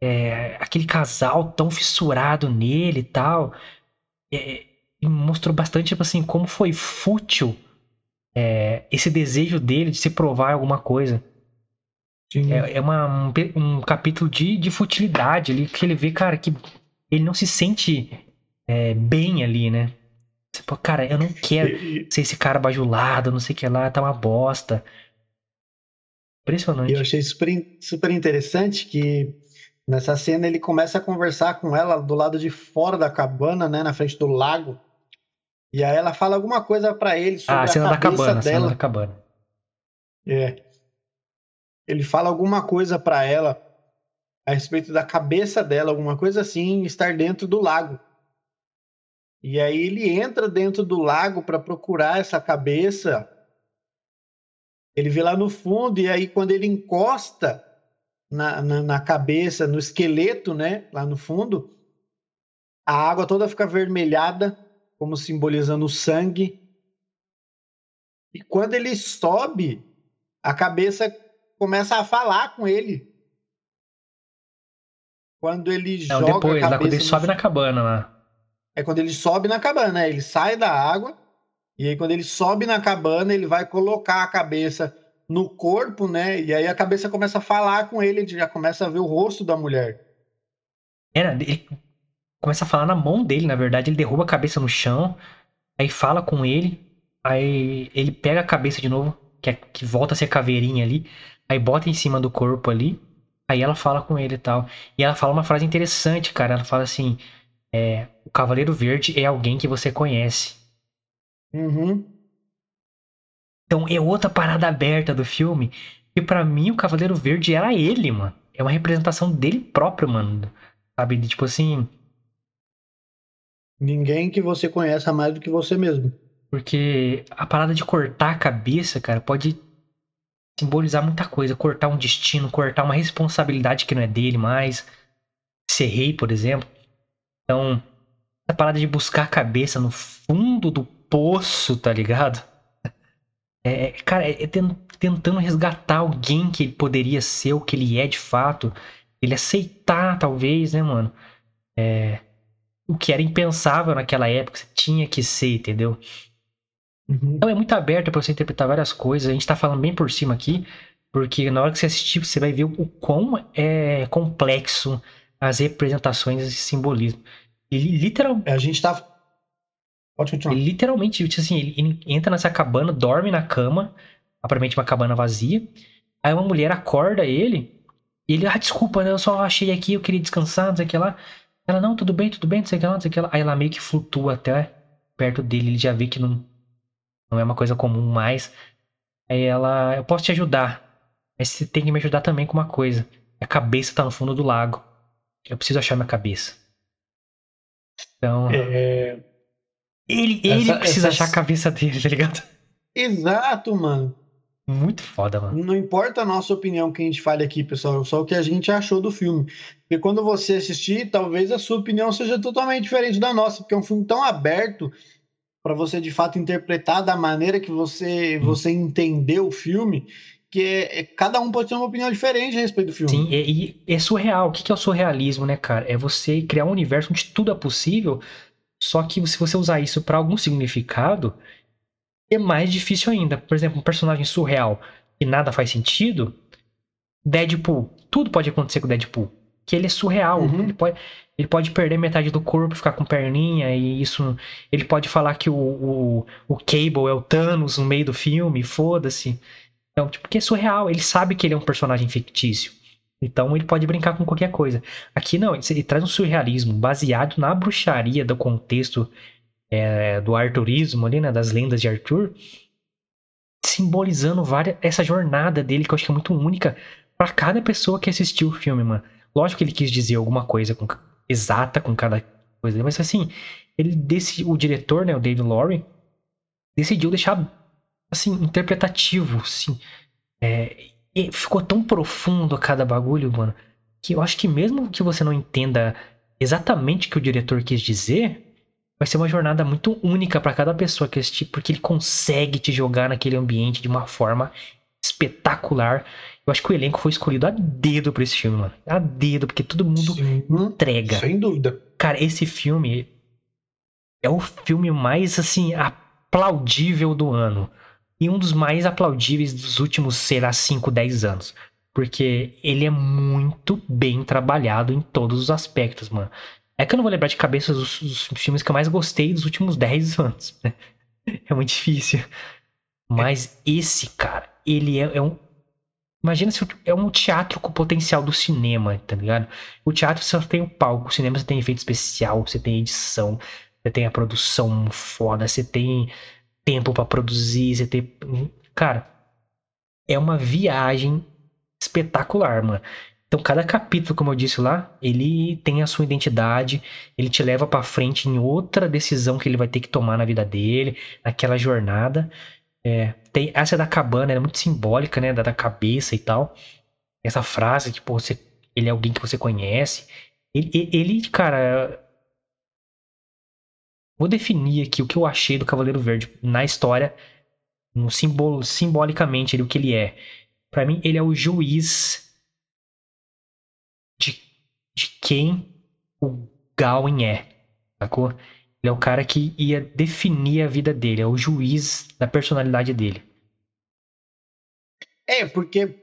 É, aquele casal tão fissurado nele e tal. É, e mostrou bastante, tipo assim, como foi fútil é, esse desejo dele de se provar alguma coisa. É, é uma, um, um, capítulo de, de futilidade ali, que ele vê, cara, que ele não se sente é, bem ali, né? Tipo, cara, eu não quero e, ser esse cara bajulado, não sei o que lá, tá uma bosta. Impressionante. Eu achei super, super interessante que nessa cena ele começa a conversar com ela do lado de fora da cabana, né, na frente do lago. E aí ela fala alguma coisa para ele sobre ah, a cena a da cabana, dela. Cena da cabana. É. Ele fala alguma coisa para ela a respeito da cabeça dela, alguma coisa assim, estar dentro do lago. E aí ele entra dentro do lago para procurar essa cabeça. Ele vê lá no fundo, e aí quando ele encosta na, na, na cabeça, no esqueleto, né, lá no fundo, a água toda fica avermelhada, como simbolizando o sangue. E quando ele sobe, a cabeça começa a falar com ele. Quando ele Não, joga depois, a cabeça. Quando ele no... sobe na cabana lá. É quando ele sobe na cabana, ele sai da água. E aí, quando ele sobe na cabana, ele vai colocar a cabeça no corpo, né? E aí a cabeça começa a falar com ele, ele já começa a ver o rosto da mulher. Era, ele começa a falar na mão dele, na verdade. Ele derruba a cabeça no chão, aí fala com ele, aí ele pega a cabeça de novo, que, é, que volta a ser caveirinha ali, aí bota em cima do corpo ali, aí ela fala com ele e tal. E ela fala uma frase interessante, cara. Ela fala assim: é, o Cavaleiro Verde é alguém que você conhece. Uhum. Então é outra parada aberta do filme. E para mim o Cavaleiro Verde era ele, mano. É uma representação dele próprio, mano. Sabe? Tipo assim. Ninguém que você conheça mais do que você mesmo. Porque a parada de cortar a cabeça, cara, pode simbolizar muita coisa. Cortar um destino, cortar uma responsabilidade que não é dele mais. Ser rei, por exemplo. Então, essa parada de buscar a cabeça no fundo do poço, tá ligado? É, é cara, é, é tentando resgatar alguém que ele poderia ser, o que ele é de fato. Ele aceitar, talvez, né, mano? É, o que era impensável naquela época, você tinha que ser, entendeu? Uhum. Então é muito aberto para você interpretar várias coisas. A gente tá falando bem por cima aqui, porque na hora que você assistir, você vai ver o quão é complexo as representações e simbolismo. Ele literalmente. A gente tá. Pode continuar. Ele literalmente, tipo assim, ele entra nessa cabana, dorme na cama, aparentemente uma cabana vazia. Aí uma mulher acorda ele, e ele, ah, desculpa, né, eu só achei aqui, eu queria descansar, não sei o que lá. Ela, não, tudo bem, tudo bem, não sei o que lá, não sei o que lá. Aí ela meio que flutua até perto dele, ele já vê que não, não é uma coisa comum mais. Aí ela, eu posso te ajudar, mas você tem que me ajudar também com uma coisa. A cabeça tá no fundo do lago. Eu preciso achar minha cabeça. Então. É... Ele, ele essa, precisa essa... achar a cabeça dele, tá ligado? Exato, mano. Muito foda, mano. Não importa a nossa opinião que a gente fale aqui, pessoal, só o que a gente achou do filme. Porque quando você assistir, talvez a sua opinião seja totalmente diferente da nossa, porque é um filme tão aberto para você de fato interpretar da maneira que você, você entendeu o filme, que é, é, cada um pode ter uma opinião diferente a respeito do filme. Sim, e, é, é surreal. O que é o surrealismo, né, cara? É você criar um universo onde tudo é possível, só que se você usar isso para algum significado, é mais difícil ainda. Por exemplo, um personagem surreal e nada faz sentido, Deadpool. Tudo pode acontecer com Deadpool. que ele é surreal. Uhum. Ele, pode, ele pode perder metade do corpo, ficar com perninha, e isso. Ele pode falar que o, o, o Cable é o Thanos no meio do filme, foda-se. Então, tipo, porque é surreal. Ele sabe que ele é um personagem fictício. Então ele pode brincar com qualquer coisa. Aqui não, ele, traz um surrealismo baseado na bruxaria do contexto é, do arturismo ali, né? Das lendas de Arthur. Simbolizando várias, essa jornada dele que eu acho que é muito única para cada pessoa que assistiu o filme, mano. Lógico que ele quis dizer alguma coisa com, exata com cada coisa, mas assim, ele o diretor, né, o David Lowry, decidiu deixar assim interpretativo, assim, é, ficou tão profundo cada bagulho, mano, que eu acho que mesmo que você não entenda exatamente o que o diretor quis dizer, vai ser uma jornada muito única para cada pessoa que assistir, porque ele consegue te jogar naquele ambiente de uma forma espetacular. Eu acho que o elenco foi escolhido a dedo pra esse filme, mano. A dedo, porque todo mundo Sim, entrega. Sem dúvida. Cara, esse filme é o filme mais, assim, aplaudível do ano. E um dos mais aplaudíveis dos últimos, sei lá, 5, 10 anos. Porque ele é muito bem trabalhado em todos os aspectos, mano. É que eu não vou lembrar de cabeça dos, filmes que eu mais gostei dos últimos 10 anos. Né? É muito difícil. Mas esse, cara, ele é, é um. Imagina se é um teatro com o potencial do cinema, tá ligado? O teatro você tem o palco, o cinema você tem efeito especial, você tem edição, você tem a produção foda, você tem tempo para produzir, você tem. Cara, é uma viagem espetacular, mano. Então, cada capítulo, como eu disse lá, ele tem a sua identidade, ele te leva para frente em outra decisão que ele vai ter que tomar na vida dele, naquela jornada. É, tem essa da cabana, é muito simbólica, né? Da, da cabeça e tal. Essa frase, tipo, você, ele é alguém que você conhece. Ele, ele, cara. Vou definir aqui o que eu achei do Cavaleiro Verde na história, no simbolo, simbolicamente, ele, o que ele é. Para mim, ele é o juiz de, de quem o Gawain é, sacou? Ele é o cara que ia definir a vida dele, é o juiz da personalidade dele. É, porque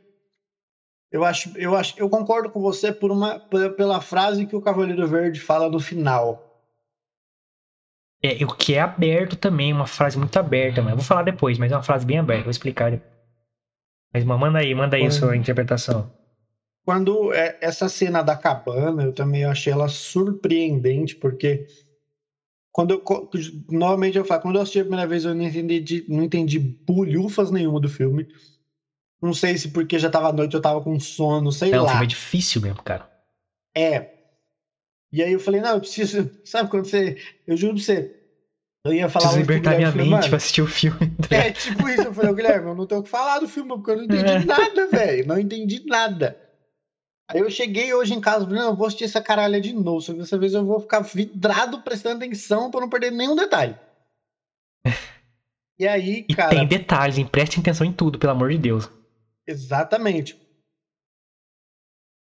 eu acho, eu acho, eu concordo com você por uma pela frase que o Cavaleiro Verde fala no final. É, o que é aberto também, uma frase muito aberta, mas eu vou falar depois, mas é uma frase bem aberta, vou explicar depois. Mas manda aí, manda aí a sua interpretação. Quando é, essa cena da cabana, eu também achei ela surpreendente, porque quando eu, normalmente eu falo, quando eu assisti a primeira vez eu não entendi, não entendi bulhufas nenhuma do filme. Não sei se porque já tava à noite eu tava com sono, sei é, lá. É, um filme é difícil mesmo, cara. É. E aí eu falei, não, eu preciso. Sabe quando você. Eu juro pra você. Eu ia falar. Preciso libertar minha falei, mente pra assistir o filme. É, tipo isso. Eu falei, Guilherme, eu não tenho o que falar do filme, porque eu não entendi é. nada, velho. Não entendi nada. Aí eu cheguei hoje em casa, não, eu vou assistir essa caralha de novo. Só que dessa vez eu vou ficar vidrado prestando atenção pra não perder nenhum detalhe. E aí, e cara. Tem detalhes, hein? Preste atenção em tudo, pelo amor de Deus. Exatamente.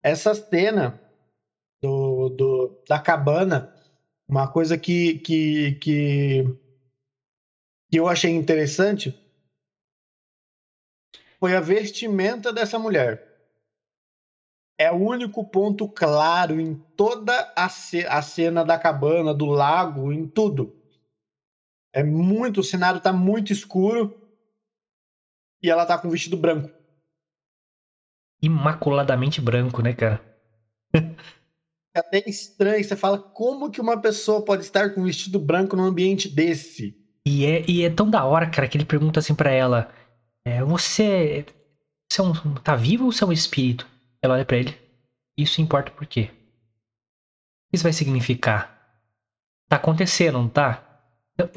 Essa cena da cabana, uma coisa que, que, que, que eu achei interessante foi a vestimenta dessa mulher é o único ponto claro em toda a, ce a cena da cabana, do lago, em tudo. É muito, o cenário tá muito escuro e ela tá com vestido branco. Imaculadamente branco, né, cara? é até estranho, você fala como que uma pessoa pode estar com vestido branco num ambiente desse? E é, e é tão da hora, cara, que ele pergunta assim para ela: é, Você, você é um, tá vivo ou você é um espírito? Ela olha para ele. Isso importa por quê? O que isso vai significar? Tá acontecendo, não tá?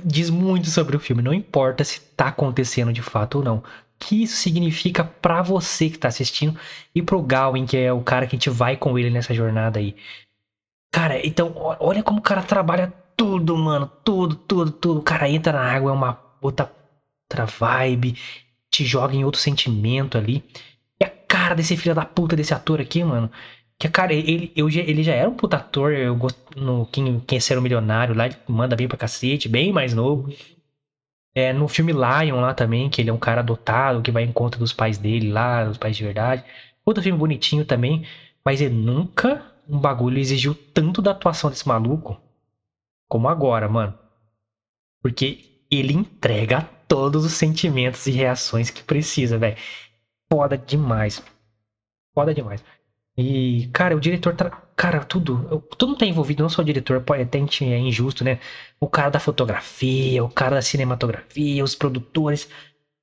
Diz muito sobre o filme. Não importa se tá acontecendo de fato ou não. O que isso significa para você que tá assistindo e pro Gawain, que é o cara que a gente vai com ele nessa jornada aí. Cara, então, olha como o cara trabalha tudo, mano. Tudo, tudo, tudo. O cara entra na água, é uma outra, outra vibe. Te joga em outro sentimento ali cara desse filho da puta desse ator aqui, mano. Que, cara, ele, eu, ele já era um puta ator. Eu gosto no Quem, Quem Ser um Milionário lá, ele manda bem pra cacete, bem mais novo. É, no filme Lion lá também, que ele é um cara adotado, que vai em conta dos pais dele lá, dos pais de verdade. Outro filme bonitinho também, mas ele nunca um bagulho exigiu tanto da atuação desse maluco como agora, mano. Porque ele entrega todos os sentimentos e reações que precisa, velho. Foda demais. Foda demais. E, cara, o diretor. Tra... Cara, tudo. Todo mundo tá envolvido, não só o diretor, pode até é injusto, né? O cara da fotografia, o cara da cinematografia, os produtores.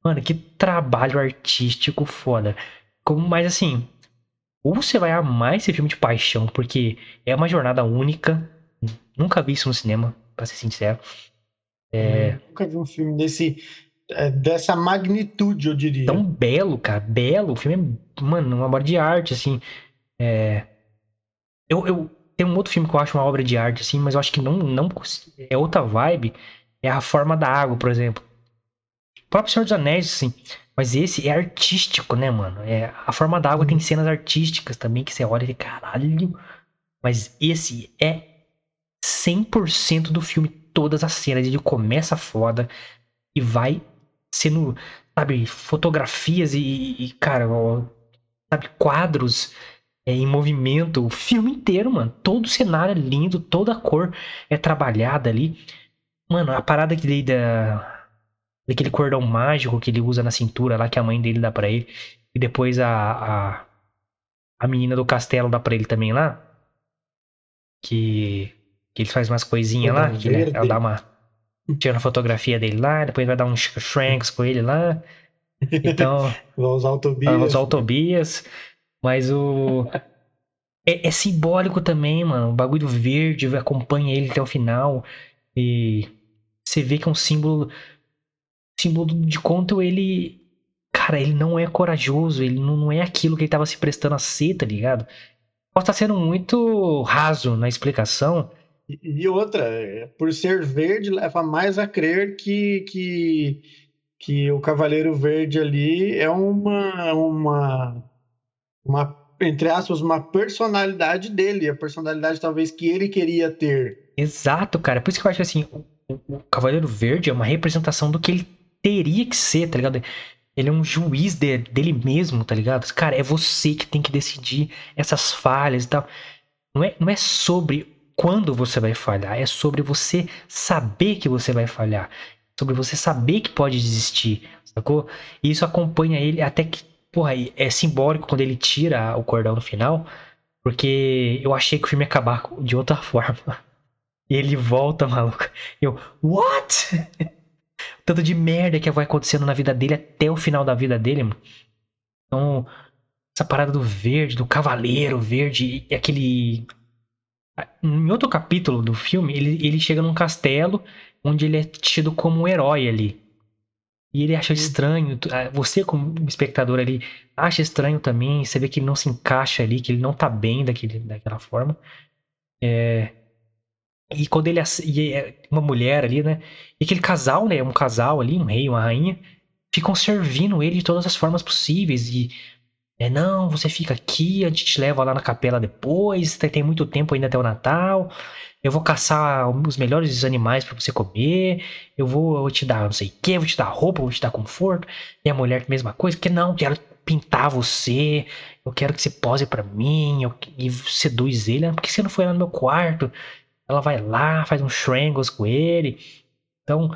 Mano, que trabalho artístico foda. Como, mas assim, ou você vai amar esse filme de paixão, porque é uma jornada única. Nunca vi isso no cinema, pra ser sincero. É... Nunca vi um filme desse, é, dessa magnitude, eu diria. Tão belo, cara. Belo. O filme é, mano, uma obra de arte, assim. É... Eu, eu tem um outro filme que eu acho uma obra de arte, assim, mas eu acho que não, não é outra vibe. É a forma da água, por exemplo. Próprio Senhor dos Anéis, assim. Mas esse é artístico, né, mano? É, a forma da água tem cenas artísticas também que você olha e caralho. Mas esse é 100% do filme, todas as cenas. Ele começa foda e vai sendo, sabe, fotografias e, e cara, sabe, quadros é, em movimento, o filme inteiro, mano. Todo o cenário é lindo, toda a cor é trabalhada ali. Mano, a parada que dei da. Daquele cordão mágico que ele usa na cintura lá, que a mãe dele dá para ele. E depois a, a. a menina do castelo dá pra ele também lá. Que. que ele faz umas coisinhas lá, que ele, ela dá uma. tira a fotografia dele lá, depois vai dar uns shranks com ele lá. Então. vai usar o Tobias. Vai usar o Tobias. Mas o. É, é, simbólico também, mano. O bagulho verde acompanha ele até o final. E você vê que é um símbolo. Símbolo de quanto ele. Cara, ele não é corajoso. Ele não, não é aquilo que ele tava se prestando a ser, tá ligado? Pode estar sendo muito raso na explicação. E, e outra, por ser verde, leva mais a crer que, que, que o Cavaleiro Verde ali é uma. uma uma, entre aspas, uma personalidade dele, a personalidade talvez que ele queria ter. Exato, cara. Por isso que eu acho assim, o, o Cavaleiro Verde é uma representação do que ele teria que ser, tá ligado? Ele é um juiz de, dele mesmo, tá ligado? Cara, é você que tem que decidir essas falhas e tal. Não é, não é sobre quando você vai falhar, é sobre você saber que você vai falhar. Sobre você saber que pode desistir, sacou? E isso acompanha ele até que porra, é simbólico quando ele tira o cordão no final, porque eu achei que o filme ia acabar de outra forma. E ele volta, maluco. Eu, what? Tanto de merda que vai acontecendo na vida dele até o final da vida dele, mano. Então, essa parada do verde, do cavaleiro verde, e aquele. Em outro capítulo do filme, ele, ele chega num castelo onde ele é tido como um herói ali. E ele acha estranho, você como espectador ali acha estranho também, você vê que ele não se encaixa ali, que ele não tá bem daquele, daquela forma. É, e quando ele e é uma mulher ali, né? E aquele casal, né? Um casal ali, um rei, uma rainha, ficam servindo ele de todas as formas possíveis. E é, não, você fica aqui, a gente te leva lá na capela depois, tem muito tempo ainda até o Natal eu vou caçar os melhores animais para você comer, eu vou, eu vou, te dar não sei o que, vou te dar roupa, vou te dar conforto. E a mulher, mesma coisa, porque não, quero pintar você, eu quero que você pose para mim, eu, e seduz ele, porque você não foi lá no meu quarto? Ela vai lá, faz um strangles com ele. Então.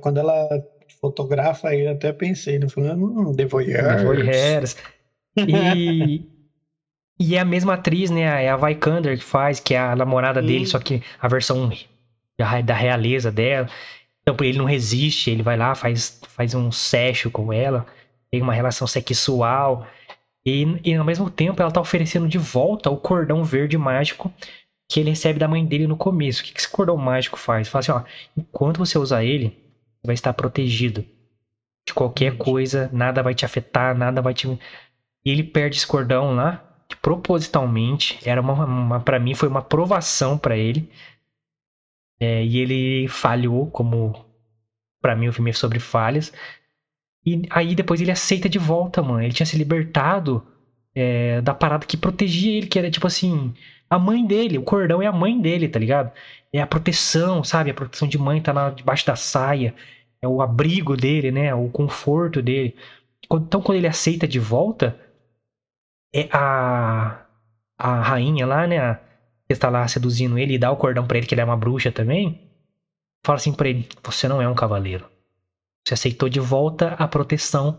Quando ela fotografa ele, até pensei, não falando, hum, The Voyeurs. E, E é a mesma atriz, né? É a Vikander que faz, que é a namorada dele, só que a versão da realeza dela. Então ele não resiste, ele vai lá, faz, faz um sexo com ela, tem uma relação sexual. E, e ao mesmo tempo ela tá oferecendo de volta o cordão verde mágico que ele recebe da mãe dele no começo. O que, que esse cordão mágico faz? Fala assim, ó, enquanto você usar ele, você vai estar protegido de qualquer coisa, nada vai te afetar, nada vai te. E ele perde esse cordão lá, propositalmente. Era uma, uma para mim foi uma provação para ele. É, e ele falhou, como para mim o filme é sobre falhas. E aí depois ele aceita de volta, mano. Ele tinha se libertado é, da parada que protegia ele, que era tipo assim, a mãe dele, o cordão é a mãe dele, tá ligado? É a proteção, sabe? A proteção de mãe tá na, debaixo da saia, é o abrigo dele, né? O conforto dele. Então quando ele aceita de volta, é a, a rainha lá, né? Que está lá seduzindo ele e dá o cordão pra ele, que ele é uma bruxa também. Fala assim pra ele: Você não é um cavaleiro. Você aceitou de volta a proteção.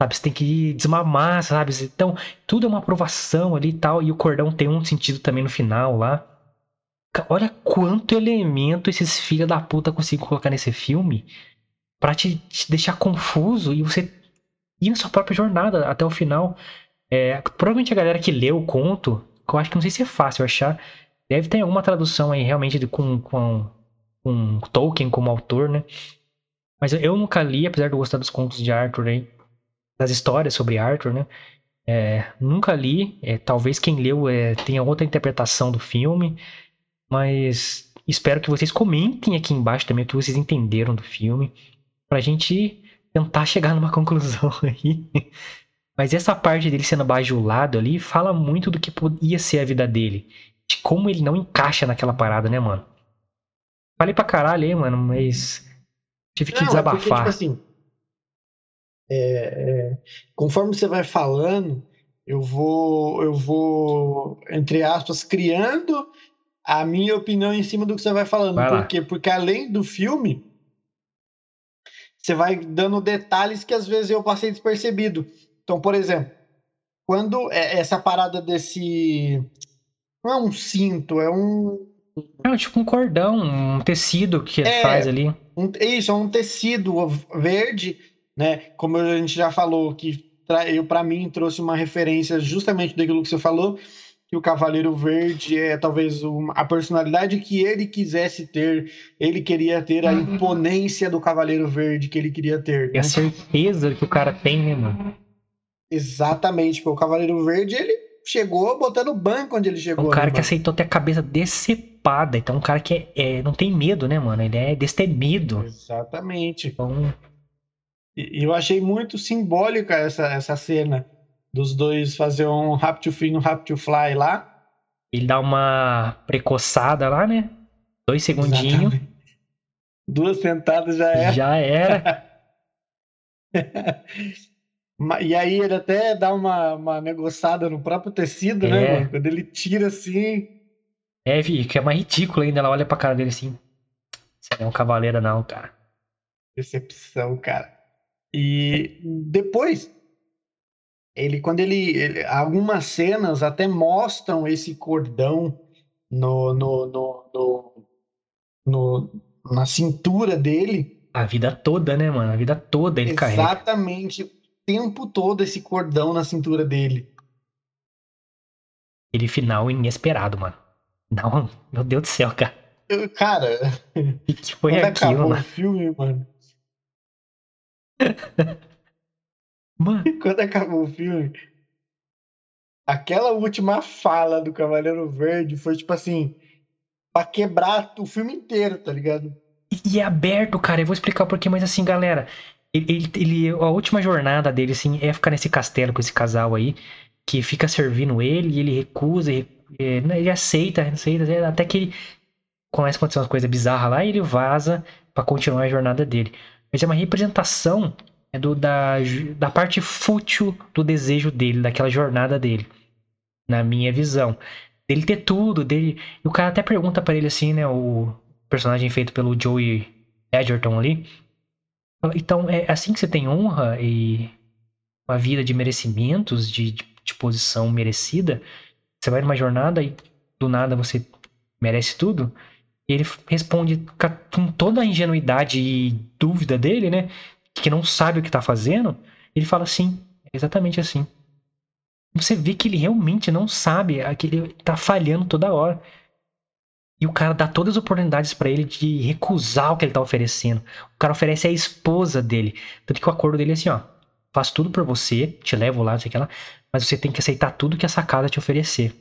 Sabe? Você tem que desmamar, sabe? Então, tudo é uma aprovação ali e tal. E o cordão tem um sentido também no final lá. Olha quanto elemento esses filhos da puta conseguem colocar nesse filme para te, te, deixar confuso e você ir na sua própria jornada até o final. É, provavelmente a galera que leu o conto, que eu acho que não sei se é fácil achar, deve ter alguma tradução aí realmente de, com, com, com Tolkien como autor, né? Mas eu nunca li, apesar de eu gostar dos contos de Arthur aí, das histórias sobre Arthur, né? É, nunca li, é, talvez quem leu é, tenha outra interpretação do filme. Mas espero que vocês comentem aqui embaixo também o que vocês entenderam do filme. Pra gente tentar chegar numa conclusão aí. Mas essa parte dele sendo bajulado ali fala muito do que podia ser a vida dele. De como ele não encaixa naquela parada, né, mano? Falei pra caralho aí, mano, mas. Tive que não, desabafar. É porque, tipo assim, é, é, conforme você vai falando, eu vou, eu vou, entre aspas, criando a minha opinião em cima do que você vai falando. Vai Por quê? Porque além do filme, você vai dando detalhes que às vezes eu passei despercebido. Então, por exemplo, quando é essa parada desse. Não é um cinto, é um. É tipo um cordão, um tecido que é, faz ali. Um, isso, é um tecido verde, né? Como a gente já falou, que eu para mim trouxe uma referência justamente daquilo que você falou, que o Cavaleiro Verde é talvez uma, a personalidade que ele quisesse ter. Ele queria ter a uhum. imponência do Cavaleiro Verde que ele queria ter. E a certeza que o cara tem, né, mano? Exatamente, porque o Cavaleiro Verde, ele chegou botando banco onde ele chegou. Um cara né, que aceitou ter a cabeça decepada. Então, um cara que é, é, não tem medo, né, mano? Ele é destemido. Exatamente. Então... E eu achei muito simbólica essa, essa cena dos dois fazer um Rap to Free no Rap to Fly lá. Ele dá uma precoçada lá, né? Dois segundinhos. Duas sentadas já era. Já era. e aí ele até dá uma, uma negociada no próprio tecido, né, é. né, mano? Quando ele tira assim. É, Vi, que é mais ridículo ainda. Ela olha pra cara dele assim. Você não é um cavaleiro, não, cara. Decepção, cara. E depois, ele quando ele, ele, algumas cenas até mostram esse cordão no, no, no, no, no na cintura dele. A vida toda, né, mano? A vida toda ele Exatamente, carrega. Exatamente. O tempo todo esse cordão na cintura dele. Ele final inesperado, mano. Não, meu Deus do céu, cara. Eu, cara, o que foi aquilo, acabou mano? o filme, mano. Mano. Quando acabou o filme, aquela última fala do Cavaleiro Verde foi tipo assim, pra quebrar o filme inteiro, tá ligado? E, é aberto, cara. Eu vou explicar por quê, mas assim, galera, ele, ele, ele, a última jornada dele, assim, é ficar nesse castelo com esse casal aí, que fica servindo ele, e ele recusa, ele, é, ele aceita, aceita, até que ele começa a acontecer umas coisas bizarras lá e ele vaza para continuar a jornada dele. Mas é uma representação é do, da, da parte fútil do desejo dele, daquela jornada dele, na minha visão. Dele ter tudo, dele. E o cara até pergunta para ele assim, né? O personagem feito pelo Joey Edgerton ali. Então, é assim que você tem honra e uma vida de merecimentos, de, de, de posição merecida. Você vai numa jornada e do nada você merece tudo. E ele responde com toda a ingenuidade e dúvida dele, né? que não sabe o que está fazendo, ele fala assim, exatamente assim. Você vê que ele realmente não sabe, que ele tá falhando toda hora. E o cara dá todas as oportunidades para ele de recusar o que ele tá oferecendo. O cara oferece a esposa dele. Tanto que o acordo dele é assim, ó. Faço tudo por você, te levo lá, sei que lá, mas você tem que aceitar tudo que essa casa te oferecer.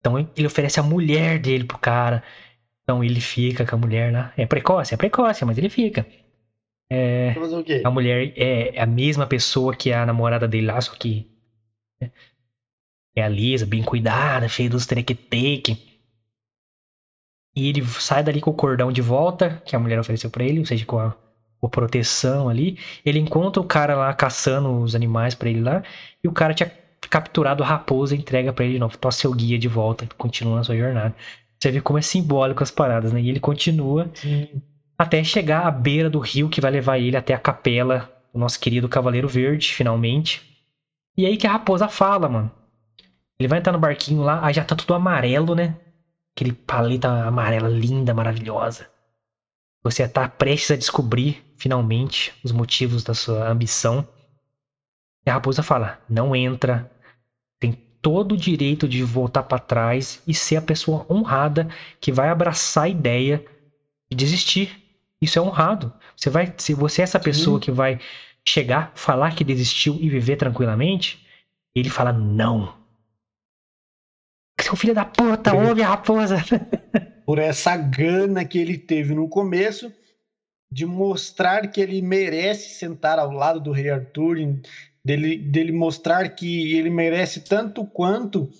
Então ele oferece a mulher dele pro cara. Então ele fica com a mulher lá. É precoce, é precoce, mas ele fica. É, a mulher é a mesma pessoa que a namorada dele lá, só que né, é a Lisa, bem cuidada, cheia dos treque-teque. E ele sai dali com o cordão de volta, que a mulher ofereceu para ele, ou seja, com a, com a, proteção ali. Ele encontra o cara lá caçando os animais para ele lá, e o cara tinha capturado a raposa e entrega para ele de novo. Tó seu guia de volta, continua na sua jornada. Você vê como é simbólico as paradas, né? E ele continua Sim. até chegar à beira do rio que vai levar ele até a capela do nosso querido Cavaleiro Verde, finalmente. E aí que a raposa fala, mano. Ele vai entrar no barquinho lá, aí já tá tudo amarelo, né? Aquele paleta amarela linda, maravilhosa. Você tá prestes a descobrir, finalmente, os motivos da sua ambição. E a raposa fala: não entra. Todo o direito de voltar para trás e ser a pessoa honrada que vai abraçar a ideia de desistir. Isso é honrado. Você vai, se você é essa pessoa Sim. que vai chegar, falar que desistiu e viver tranquilamente, ele fala não. Seu filho da puta, ouve a raposa. Por essa gana que ele teve no começo de mostrar que ele merece sentar ao lado do rei Arthur, dele, dele mostrar que ele merece tanto quanto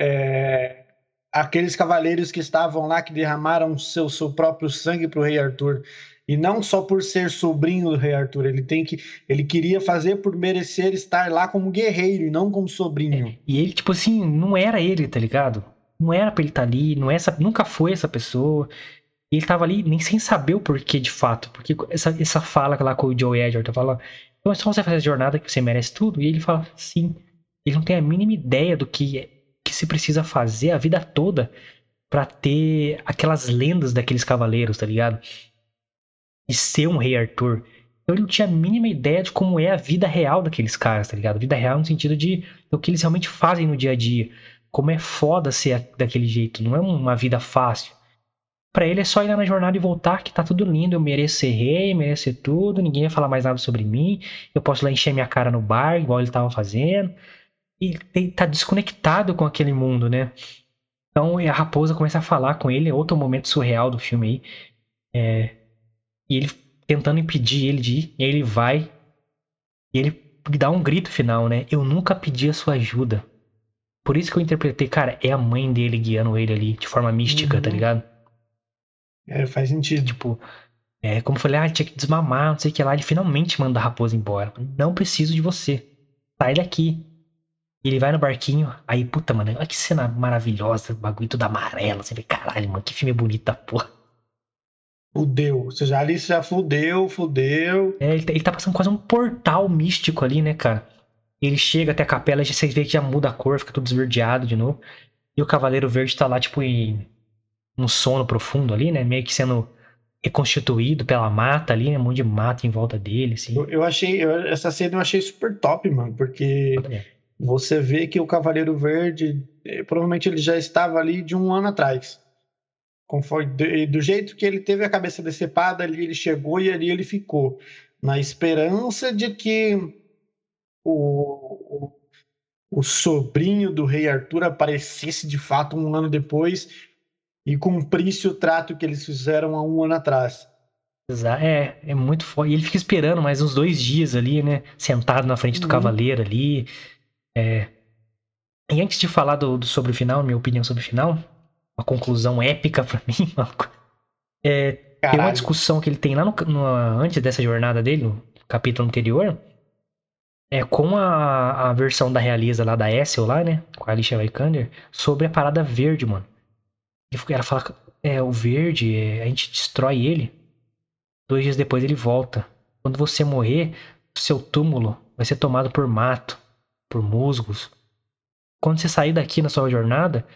é, aqueles cavaleiros que estavam lá que derramaram seu, seu próprio sangue para o rei Arthur. E não só por ser sobrinho do rei Arthur, ele tem que ele queria fazer por merecer estar lá como guerreiro e não como sobrinho. E ele, tipo assim, não era ele, tá ligado? Não era pra ele estar ali, não é essa, nunca foi essa pessoa. Ele tava ali nem sem saber o porquê de fato. Porque essa, essa fala lá com o Joe Edward, fala, então é só você fazer a jornada que você merece tudo. E ele fala, sim. Ele não tem a mínima ideia do que, que se precisa fazer a vida toda pra ter aquelas lendas daqueles cavaleiros, tá ligado? E ser um rei Arthur. Então ele não tinha a mínima ideia de como é a vida real daqueles caras, tá ligado? Vida real no sentido de do que eles realmente fazem no dia a dia. Como é foda ser daquele jeito. Não é uma vida fácil. Pra ele é só ir lá na jornada e voltar, que tá tudo lindo. Eu mereço ser rei, mereço ser tudo. Ninguém vai falar mais nada sobre mim. Eu posso lá encher minha cara no bar, igual ele tava fazendo. E ele tá desconectado com aquele mundo, né? Então a raposa começa a falar com ele. É outro momento surreal do filme aí. É, e ele tentando impedir ele de ir. E aí ele vai. E ele dá um grito final, né? Eu nunca pedi a sua ajuda. Por isso que eu interpretei, cara, é a mãe dele guiando ele ali de forma mística, tá Uhum. ligado? É, faz sentido. Tipo, é, como eu falei, ah, tinha que desmamar, não sei o que lá. Ele finalmente manda a raposa embora. Não preciso de você. Sai daqui. Ele vai no barquinho. Aí, puta, mano, olha que cena maravilhosa. O bagulho tudo amarelo. Você vê, caralho, mano, que filme bonito da porra. Fudeu. Você já ali você já fudeu, fudeu. É, ele, tá- ele tá passando quase um portal místico ali, né, cara? Ele chega até a capela vocês veem que já muda a cor, fica tudo esverdeado de novo. E o Cavaleiro Verde tá lá, tipo, em um sono profundo ali, né? Meio que sendo reconstituído pela mata ali, né? Um monte de mata em volta dele, assim. Eu, eu achei, eu- essa cena eu achei super top, mano, porque você vê que o Cavaleiro Verde, eh, provavelmente ele já estava ali de um ano atrás. Conforme, do jeito que ele teve a cabeça decepada, ali ele chegou e ali ele ficou. Na esperança de que o, o, o sobrinho do rei Arthur aparecesse de fato um ano depois e cumprisse o trato que eles fizeram há um ano atrás. É, é muito foda. E ele fica esperando mais uns dois dias ali, né? Sentado na frente do Uhum. cavaleiro ali. É. E antes de falar do, do- sobre o final, minha opinião sobre o final, uma conclusão épica pra mim, maluco. É, tem uma discussão que ele tem lá no, no- antes dessa jornada dele, no capítulo anterior, é com a, a versão da realeza lá da Essel lá, né? Com a Alicia Vikander, sobre a parada verde, mano. Ela fala, é, o verde, é, a gente destrói ele. Dois dias depois ele volta. Quando você morrer, seu túmulo vai ser tomado por mato, por musgos. Quando você sair daqui na sua jornada,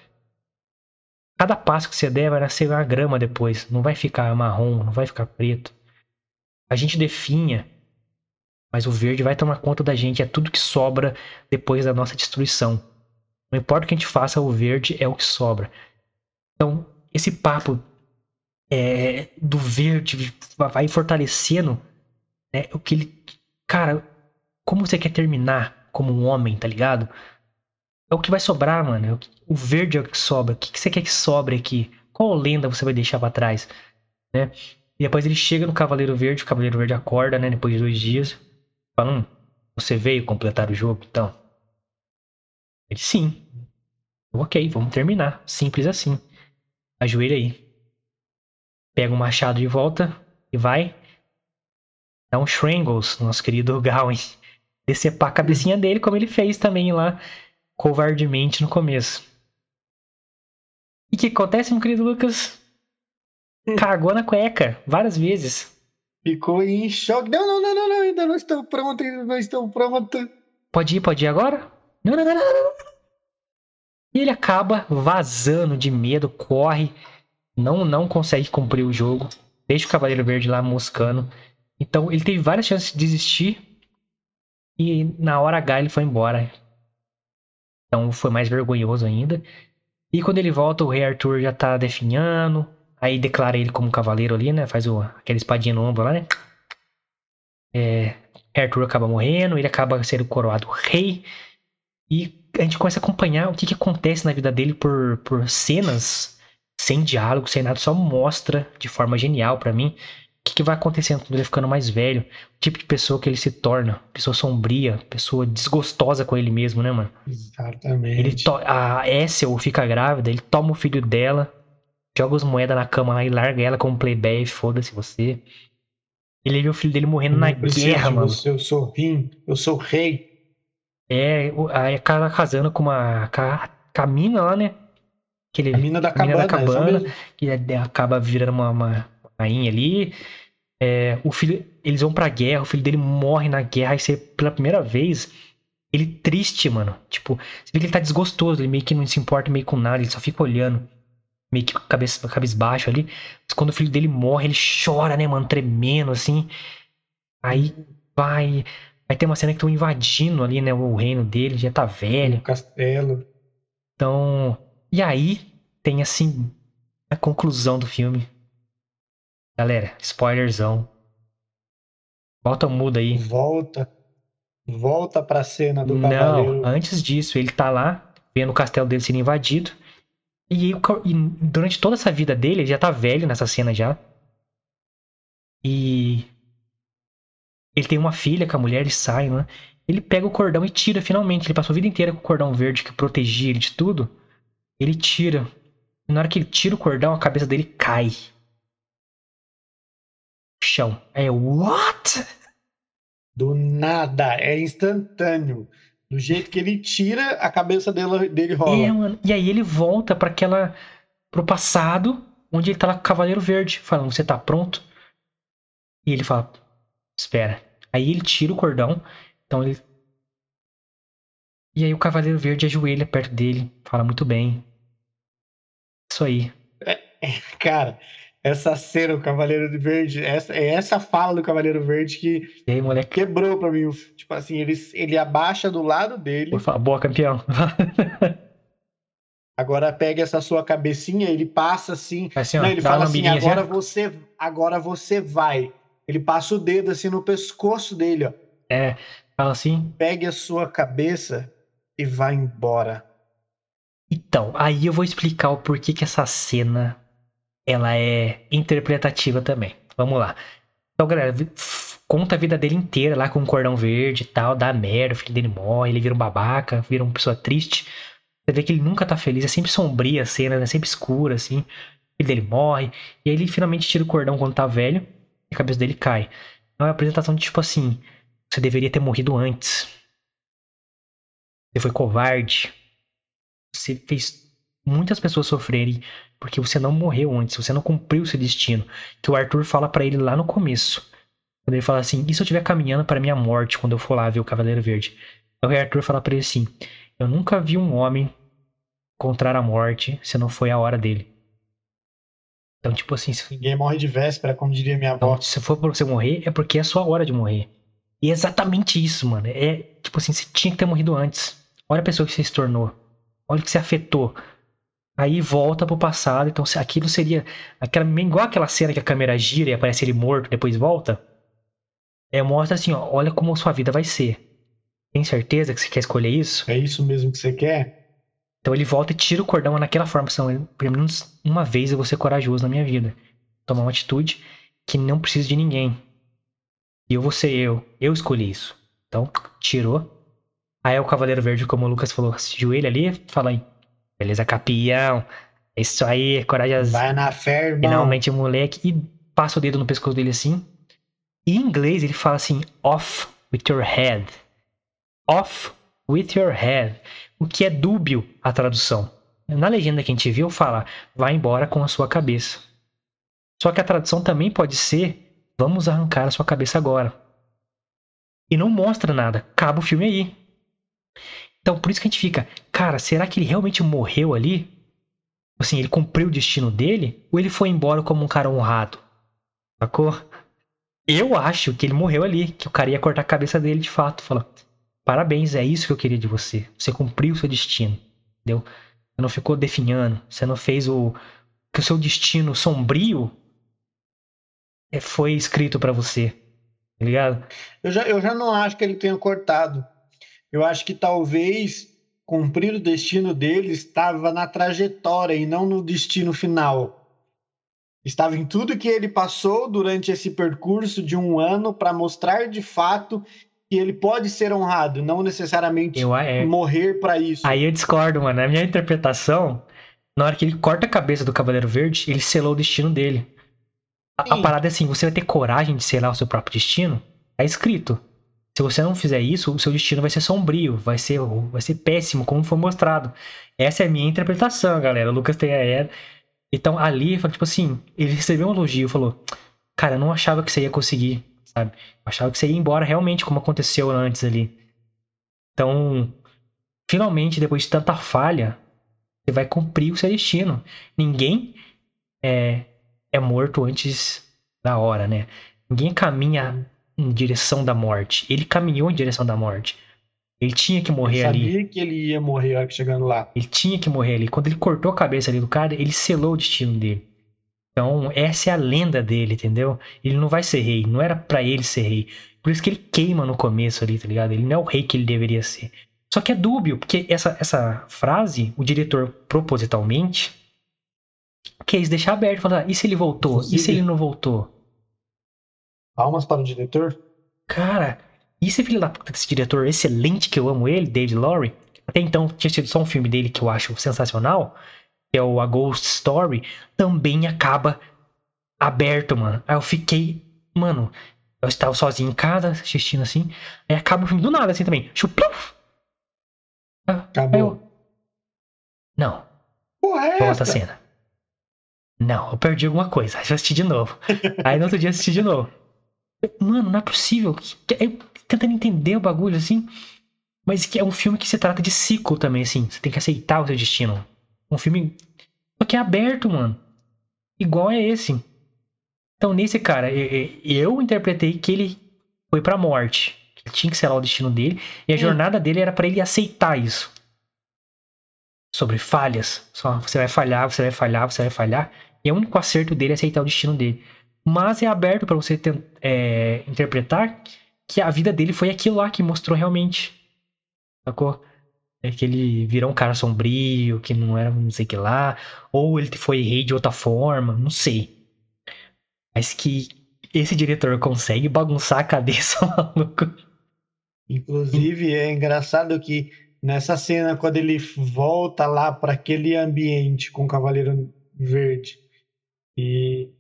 cada passo que você der vai nascer uma grama depois. Não vai ficar marrom, não vai ficar preto. A gente definha, mas o verde vai tomar conta da gente. É tudo que sobra depois da nossa destruição. Não importa o que a gente faça, o verde é o que sobra. Então, esse papo é, do verde vai fortalecendo né, o que ele. Cara, como você quer terminar como um homem, tá ligado? É o que vai sobrar, mano. É o verde é o que sobra. O que você quer que sobre aqui? Qual lenda você vai deixar pra trás? Né? E depois ele chega no Cavaleiro Verde, o Cavaleiro Verde acorda, né? Depois de dois dias. Fala, hum, você veio completar o jogo, então? Ele, sim. Ok, vamos terminar. Simples assim. Ajoelha aí. Pega o machado de volta e vai. Dá um Shrangles, nosso querido Gawain. decepar a cabecinha dele, como ele fez também lá, covardemente no começo. E o que acontece, meu querido Lucas? Cagou na cueca, várias vezes. Ficou em choque. Não, não, não, não, não, ainda não estou pronto, ainda não estou pronto. Pode ir, pode ir agora? Não, não, não, não, não. Ele acaba vazando de medo, corre, não não consegue cumprir o jogo, deixa o Cavaleiro Verde lá moscando. Então ele teve várias chances de desistir e na hora H ele foi embora. Então foi mais vergonhoso ainda. E quando ele volta, o Rei Arthur já tá definhando. Aí declara ele como cavaleiro ali, né? Faz o, aquela espadinha no ombro lá, né? É, Arthur acaba morrendo, ele acaba sendo coroado rei. E a gente começa a acompanhar o que, que acontece na vida dele por, por cenas, sem diálogo, sem nada, só mostra de forma genial para mim o que, que vai acontecendo quando ele ficando mais velho, o tipo de pessoa que ele se torna, pessoa sombria, pessoa desgostosa com ele mesmo, né, mano? Exatamente. Ele a Essel fica grávida, ele toma o filho dela, joga as moedas na cama lá e larga ela como playboy, foda-se você. Ele viu o filho dele morrendo na guerra, mano. Você, eu sou rim, eu sou rei. É, aí acaba casando com uma. Com a, com a mina lá, né? Aquele, a mina da cabana, da cabana que é, acaba virando uma, uma rainha ali. É, o filho, eles vão pra guerra, o filho dele morre na guerra, e você, pela primeira vez, ele triste, mano. Tipo, você vê que ele tá desgostoso, ele meio que não se importa meio com nada, ele só fica olhando meio que cabeça, cabisbaixo ali. Mas quando o filho dele morre, ele chora, né, mano? Tremendo, assim. Aí vai. Aí tem uma cena que estão invadindo ali, né? O reino dele, já tá velho. O castelo. Então. E aí tem, assim, a conclusão do filme. Galera, spoilerzão. Volta o mudo aí. Volta. Volta pra cena do Não, cavaleiro. antes disso, ele tá lá, vendo o castelo dele sendo invadido. E, e, durante toda essa vida dele, ele já tá velho nessa cena já. E ele tem uma filha com a mulher, ele sai, né? Ele pega o cordão e tira finalmente. Ele passou a vida inteira com o cordão verde que protegia ele de tudo. Ele tira. E na hora que ele tira o cordão, a cabeça dele cai. Chão. É what? Do nada, é instantâneo. Do jeito que ele tira, a cabeça dele, dele rola. É, mano. E aí ele volta para aquela. pro passado, onde ele tá lá com o Cavaleiro Verde, falando: Você tá pronto? E ele fala: Espera. Aí ele tira o cordão. Então ele. E aí o Cavaleiro Verde ajoelha perto dele, fala muito bem. Isso aí. É, é, cara, essa cena, o Cavaleiro Verde, essa, é essa fala do Cavaleiro Verde que aí, quebrou pra mim. Tipo assim, ele, ele abaixa do lado dele. boa, campeão. agora pega essa sua cabecinha, ele passa assim. assim ó, não, ele fala assim, agora assim, você, agora você vai. Ele passa o dedo assim no pescoço dele, ó. É, fala assim. Pegue a sua cabeça e vá embora. Então, aí eu vou explicar o porquê que essa cena ela é interpretativa também. Vamos lá. Então, galera, conta a vida dele inteira lá com um cordão verde e tal, dá merda, o filho dele morre, ele vira um babaca, vira uma pessoa triste. Você vê que ele nunca tá feliz, é sempre sombria a cena, é sempre escura, assim. O filho dele morre, e aí ele finalmente tira o cordão quando tá velho, a cabeça dele cai. Então é uma apresentação de tipo assim: você deveria ter morrido antes. Você foi covarde. Você fez muitas pessoas sofrerem porque você não morreu antes, você não cumpriu seu destino. Que o Arthur fala para ele lá no começo. Quando ele fala assim: "E se eu estiver caminhando para minha morte quando eu for lá ver o Cavaleiro Verde?" Aí o Arthur fala para ele assim: "Eu nunca vi um homem encontrar a morte se não foi a hora dele." Então, tipo assim, se... ninguém morre de véspera, como diria minha avó. Então, se for pra você morrer, é porque é a sua hora de morrer. E é exatamente isso, mano. É tipo assim, você tinha que ter morrido antes. Olha a pessoa que você se tornou. Olha o que você afetou. Aí volta pro passado. Então aquilo seria. Aquela, igual aquela cena que a câmera gira e aparece ele morto, depois volta. É, mostra assim, ó, olha como sua vida vai ser. Tem certeza que você quer escolher isso? É isso mesmo que você quer? Então ele volta e tira o cordão naquela forma. Assim, pelo menos uma vez eu vou ser corajoso na minha vida. Tomar uma atitude que não precisa de ninguém. E eu vou ser eu. Eu escolhi isso. Então, tirou. Aí o Cavaleiro Verde, como o Lucas falou, se joelha ali, fala aí, Beleza, campeão. É isso aí, corajoso. Vai na fé, irmão. Finalmente, moleque. E passa o dedo no pescoço dele assim. E em inglês ele fala assim: off with your head. off with your head, o que é dúbio a tradução. Na legenda que a gente viu fala, vá embora com a sua cabeça. Só que a tradução também pode ser, vamos arrancar a sua cabeça agora. E não mostra nada, acaba o filme aí. Então por isso que a gente fica, cara, será que ele realmente morreu ali? Assim, ele cumpriu o destino dele? Ou ele foi embora como um cara honrado? Sacou? Eu acho que ele morreu ali, que o cara ia cortar a cabeça dele de fato. Fala, parabéns, é isso que eu queria de você. Você cumpriu o seu destino, entendeu? Você não ficou definhando, você não fez o que o seu destino sombrio é, foi escrito para você, tá ligado? Eu já, eu já não acho que ele tenha cortado. Eu acho que talvez cumprir o destino dele estava na trajetória e não no destino final. Estava em tudo que ele passou durante esse percurso de um ano para mostrar de fato que ele pode ser honrado, não necessariamente é... morrer para isso. Aí eu discordo, mano. Na minha interpretação, na hora que ele corta a cabeça do Cavaleiro Verde, ele selou o destino dele. A, a, parada é assim: você vai ter coragem de selar o seu próprio destino? É escrito. Se você não fizer isso, o seu destino vai ser sombrio, vai ser, vai ser péssimo, como foi mostrado. Essa é a minha interpretação, galera. O Lucas tem a então ali, tipo assim, ele recebeu um elogio, falou: Cara, eu não achava que você ia conseguir, sabe? Eu achava que você ia embora realmente, como aconteceu antes ali. Então, finalmente, depois de tanta falha, você vai cumprir o seu destino. Ninguém é, é morto antes da hora, né? Ninguém caminha em direção da morte. Ele caminhou em direção da morte. Ele tinha que morrer ele ali. Sabia que ele ia morrer chegando lá. Ele tinha que morrer ali. Quando ele cortou a cabeça ali do cara, ele selou o destino dele. Então, essa é a lenda dele, entendeu? Ele não vai ser rei. Não era para ele ser rei. Por isso que ele queima no começo ali, tá ligado? Ele não é o rei que ele deveria ser. Só que é dúbio, porque essa, essa frase, o diretor propositalmente quis deixar aberto. Falar, ah, e se ele voltou? Inclusive, e se ele não voltou? Palmas para o diretor? Cara, e esse filho da puta desse diretor excelente que eu amo ele, David Lowry, até então tinha sido só um filme dele que eu acho sensacional, que é o A Ghost Story, também acaba aberto, mano. Aí eu fiquei, mano, eu estava sozinho em casa, assistindo assim, aí acaba o filme do nada assim também. Chupluf! Acabou. Eu... Não. Porra, é Volta a cena. Não, eu perdi alguma coisa. Aí eu assisti de novo. aí no outro dia assisti de novo. Mano, não é possível. Eu tentando entender o bagulho, assim. Mas que é um filme que se trata de ciclo também, assim. Você tem que aceitar o seu destino. Um filme. Só que é aberto, mano. Igual é esse. Então, nesse cara, eu interpretei que ele foi pra morte. Ele tinha que ser lá o destino dele. E a hum. jornada dele era para ele aceitar isso. Sobre falhas. Só você vai falhar, você vai falhar, você vai falhar. E o único acerto dele é aceitar o destino dele mas é aberto para você é, interpretar que a vida dele foi aquilo lá que mostrou realmente. Sacou? É que ele virou um cara sombrio, que não era não sei que lá, ou ele foi rei de outra forma, não sei. Mas que esse diretor consegue bagunçar a cabeça, maluco. Inclusive, é engraçado que nessa cena, quando ele volta lá para aquele ambiente com o Cavaleiro Verde e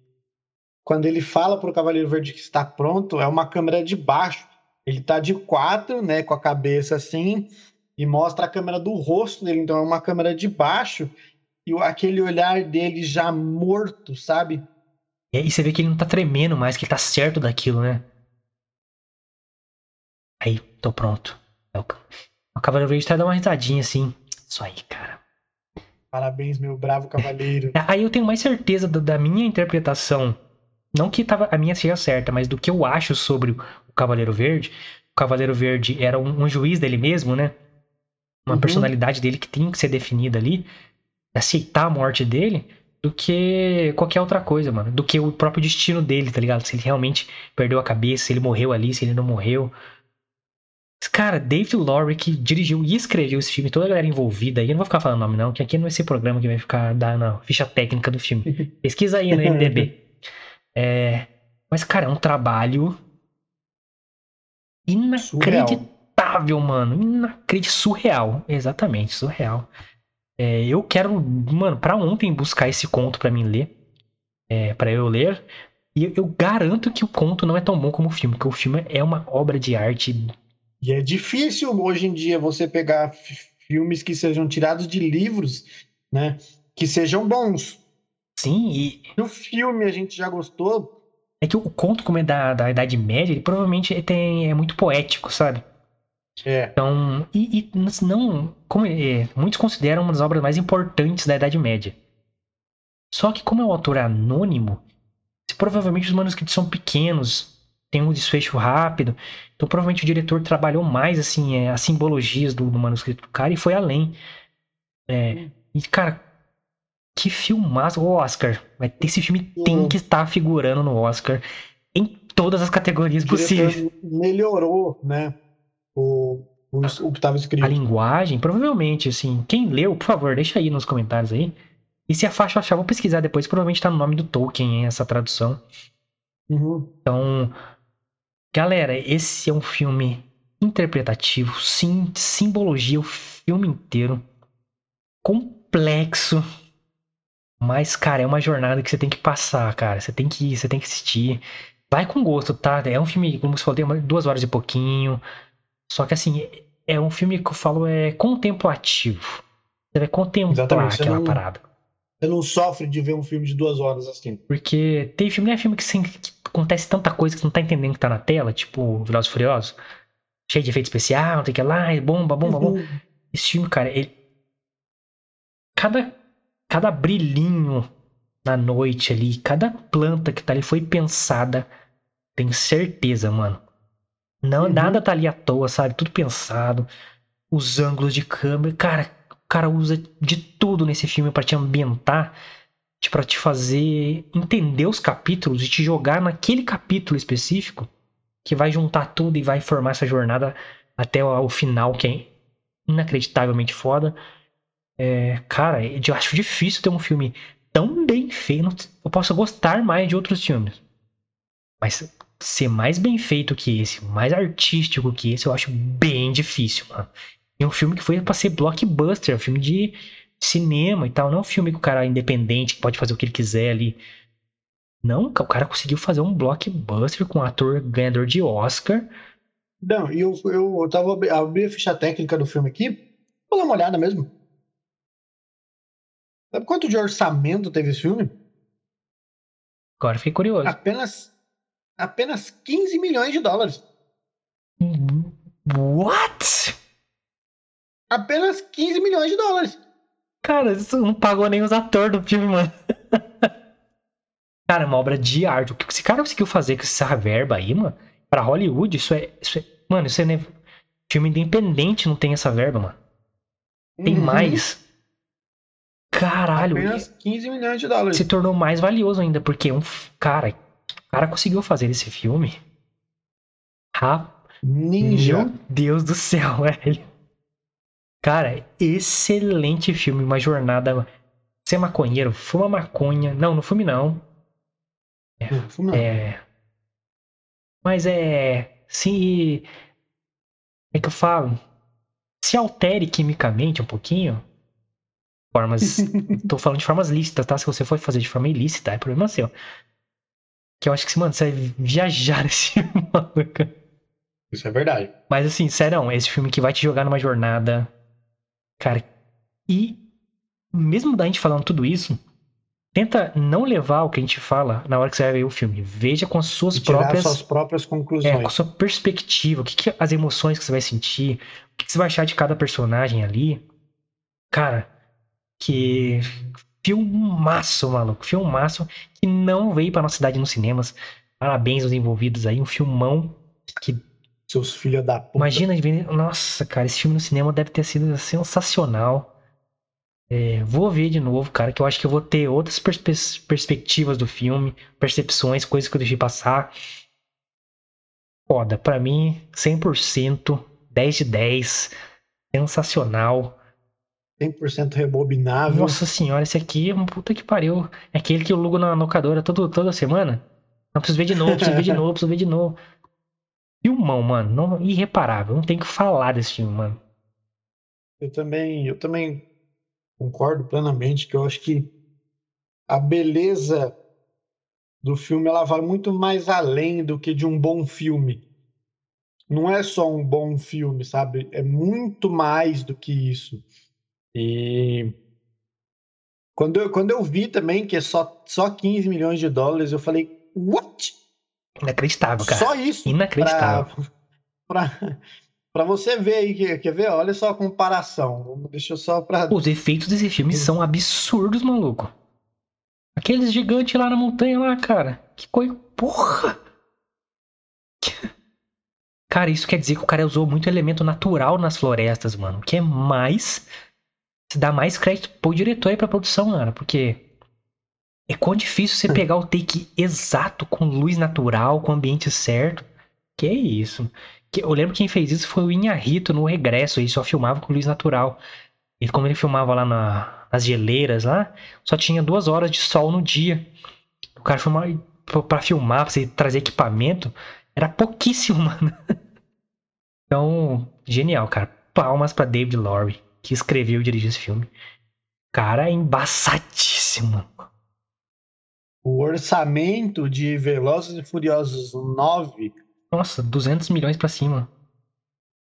quando ele fala para o Cavaleiro Verde que está pronto, é uma câmera de baixo. Ele está de quatro, né, com a cabeça assim, e mostra a câmera do rosto dele. Então é uma câmera de baixo e aquele olhar dele já morto, sabe? E você vê que ele não tá tremendo mais, que ele tá certo daquilo, né? Aí, tô pronto. É o Cavaleiro Verde tá dando uma risadinha assim. Isso aí, cara. Parabéns, meu bravo cavaleiro. Aí eu tenho mais certeza da minha interpretação não que tava, a minha seja certa, mas do que eu acho sobre o Cavaleiro Verde. O Cavaleiro Verde era um, um juiz dele mesmo, né? Uma uhum. personalidade dele que tinha que ser definida ali. Aceitar a morte dele do que qualquer outra coisa, mano. Do que o próprio destino dele, tá ligado? Se ele realmente perdeu a cabeça, se ele morreu ali, se ele não morreu. Cara, David Lowry que dirigiu e escreveu esse filme, toda a galera envolvida aí, eu não vou ficar falando nome não, que aqui não é esse programa que vai ficar dando a ficha técnica do filme. Pesquisa aí no MDB. É, mas, cara, é um trabalho inacreditável, surreal. mano. Inacreditável. Surreal. Exatamente, surreal. É, eu quero, mano, pra ontem buscar esse conto para mim ler. É, para eu ler. E eu, eu garanto que o conto não é tão bom como o filme, porque o filme é uma obra de arte E é difícil hoje em dia você pegar filmes que sejam tirados de livros, né? Que sejam bons. Sim, e. O filme a gente já gostou. É que o conto, como é da, da Idade Média, ele provavelmente tem, é muito poético, sabe? É. Então, e, e não. Como é, muitos consideram uma das obras mais importantes da Idade Média. Só que, como é um autor anônimo, provavelmente os manuscritos são pequenos, tem um desfecho rápido. Então, provavelmente o diretor trabalhou mais assim é, as simbologias do, do, manuscrito do cara e foi além. É, e, cara, que filmaço. O Oscar. Esse filme tem que estar figurando no Oscar em todas as categorias possíveis. Melhorou, né? O, o, o que estava escrito. A linguagem, provavelmente, assim. Quem leu, por favor, deixa aí nos comentários aí. E se a faixa achar, vou pesquisar depois. Provavelmente tá no nome do Tolkien, hein, essa tradução. Uhum. Então, galera, esse é um filme interpretativo, sim, simbologia o filme inteiro. Complexo. Mas, cara, é uma jornada que você tem que passar, cara. Você tem que ir, você tem que assistir. Vai com gosto, tá? É um filme, como você falou, tem duas horas e pouquinho. Só que, assim, é um filme que eu falo é contemplativo. Você vai contemplar Exatamente, aquela não, parada. Você não sofre de ver um filme de duas horas assim. Porque tem filme, não é filme que, assim, que acontece tanta coisa que você não tá entendendo que tá na tela, tipo Velozes Furiosos. Cheio de efeito especial, não tem que lá, bomba, bomba, bomba. Uhum. Esse filme, cara, ele. Cada cada brilhinho na noite ali, cada planta que tá ali foi pensada. Tenho certeza, mano. Não, uhum. nada tá ali à toa, sabe? Tudo pensado. Os ângulos de câmera. Cara, o cara usa de tudo nesse filme para te ambientar, para te fazer entender os capítulos e te jogar naquele capítulo específico que vai juntar tudo e vai formar essa jornada até o final, que é inacreditavelmente foda. É, cara, eu acho difícil ter um filme tão bem feito. Eu posso gostar mais de outros filmes. Mas ser mais bem feito que esse, mais artístico que esse, eu acho bem difícil, mano. É um filme que foi pra ser blockbuster, um filme de cinema e tal. Não é um filme que o cara é independente, que pode fazer o que ele quiser ali. Não, o cara conseguiu fazer um blockbuster com um ator ganhador de Oscar. Não, e eu, eu, eu tava abri a ficha técnica do filme aqui. Vou dar uma olhada mesmo. Sabe quanto de orçamento teve esse filme? Agora fiquei curioso. Apenas, apenas 15 milhões de dólares. What? Apenas 15 milhões de dólares. Cara, isso não pagou nem os atores do filme, mano. cara, é uma obra de arte. O que esse cara conseguiu fazer com essa verba aí, mano, pra Hollywood, isso é. Isso é mano, isso é. Filme independente não tem essa verba, mano. Tem uhum. mais. Caralho. Apenas 15 milhões de dólares. Se tornou mais valioso ainda, porque um cara, o cara conseguiu fazer esse filme. Rap... Ninja. Meu Deus do céu, velho. Cara, excelente filme, uma jornada. Ser é maconheiro, fuma maconha. Não, não fume não. É, não, fuma é... Mas é. Se. É que eu falo. Se altere quimicamente um pouquinho, formas. tô falando de formas lícitas, tá? Se você for fazer de forma ilícita, é problema seu. Que eu acho que, mano, você vai viajar nesse filme, maluco. Isso é verdade. Mas assim, sério, esse filme que vai te jogar numa jornada. Cara, e mesmo da gente falando tudo isso, tenta não levar o que a gente fala na hora que você vai ver o filme. Veja com as suas e próprias. suas próprias conclusões. É, com a sua perspectiva. O que, que as emoções que você vai sentir, o que, que você vai achar de cada personagem ali. Cara, que filmaço, maluco. Filmaço que não veio pra nossa cidade nos cinemas. Parabéns aos envolvidos aí. Um filmão que. Seus filhos da puta. Imagina, nossa, cara, esse filme no cinema deve ter sido sensacional. É, vou ver de novo, cara, que eu acho que eu vou ter outras pers perspectivas do filme, percepções, coisas que eu deixei passar. Foda, pra mim, 100%, 10 de 10, sensacional. 100% rebobinável. Nossa senhora, esse aqui é um puta que pariu. É aquele que eu lugo na locadora todo, toda semana. Não preciso ver de novo, preciso ver de novo, preciso ver de novo. Filmão, mano. Não, irreparável. Não tem que falar desse filme, mano. Eu também, eu também concordo plenamente que eu acho que a beleza do filme ela vai muito mais além do que de um bom filme. não é só um bom filme, sabe? É muito mais do que isso. E quando eu, quando eu vi também que é só, só 15 milhões de dólares, eu falei, what? Inacreditável, cara. Só isso? Inacreditável. Pra, pra, pra você ver aí, quer, quer ver? Olha só a comparação. Deixa eu só pra. Os efeitos desse filme são absurdos, maluco. Aqueles gigantes lá na montanha lá, cara. Que coisa. Porra! Cara, isso quer dizer que o cara usou muito elemento natural nas florestas, mano. Que é mais. Se dá mais crédito pro diretor e pra produção, mano. Porque. É quão difícil você pegar o take exato, com luz natural, com o ambiente certo. Que é isso. Que, eu lembro que quem fez isso foi o Inharito no Regresso. Ele só filmava com luz natural. E como ele filmava lá na, nas geleiras lá, só tinha duas horas de sol no dia. O cara filmava pra filmar, pra você trazer equipamento, era pouquíssimo, mano. Então, genial, cara. Palmas para David Lowry, que escreveu e dirigiu esse filme. Cara, é embaçadíssimo. O orçamento de Velozes e Furiosos 9 nossa, 200 milhões para cima.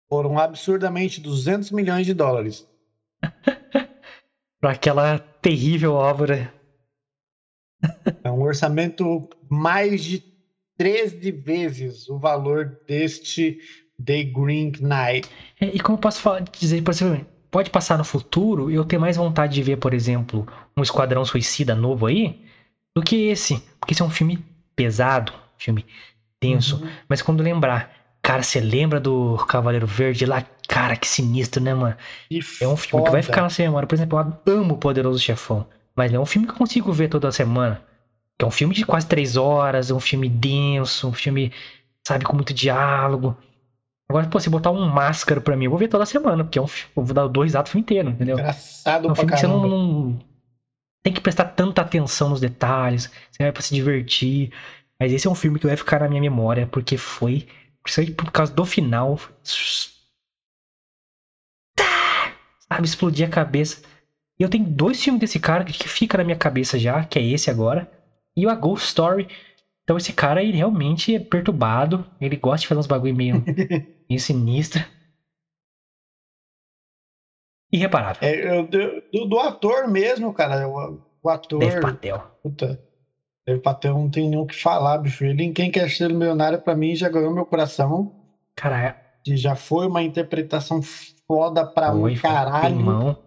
Foram absurdamente 200 milhões de dólares. para aquela terrível obra. É um orçamento mais de 13 vezes o valor deste The Green Knight. É, e como eu posso falar, dizer, por exemplo, pode passar no futuro e eu ter mais vontade de ver, por exemplo, um Esquadrão Suicida novo aí, do que esse. Porque esse é um filme pesado, filme tenso. Uhum. Mas quando lembrar, cara, você lembra do Cavaleiro Verde lá? Cara, que sinistro, né, mano? Que é um filme que vai ficar na semana. Por exemplo, eu amo o Poderoso Chefão. Mas é um filme que eu consigo ver toda semana. Que é um filme de quase três horas, é um filme denso, um filme, sabe, com muito diálogo. Agora, pô, se botar um máscara pra mim, eu vou ver toda semana, porque é um eu vou dar dois atos o filme inteiro, entendeu? Engraçado é um filme que você não, não, tem que prestar tanta atenção nos detalhes, você vai pra se divertir. Mas esse é um filme que vai ficar na minha memória, porque foi. Por causa do final. Sabe, explodir a cabeça. E eu tenho dois filmes desse cara que fica na minha cabeça já, que é esse agora. E o A Ghost Story. Então esse cara, ele realmente é perturbado. Ele gosta de fazer uns bagulho meio, meio sinistro. Irreparável. É, do, do, ator mesmo, cara. O, o ator. Dave Patel. Puta. Dave Patel não tem nem o que falar, bicho. Ele em Quem Quer Ser Milionário, pra mim, já ganhou meu coração. Cara, e já foi uma interpretação foda pra foi, um caralho.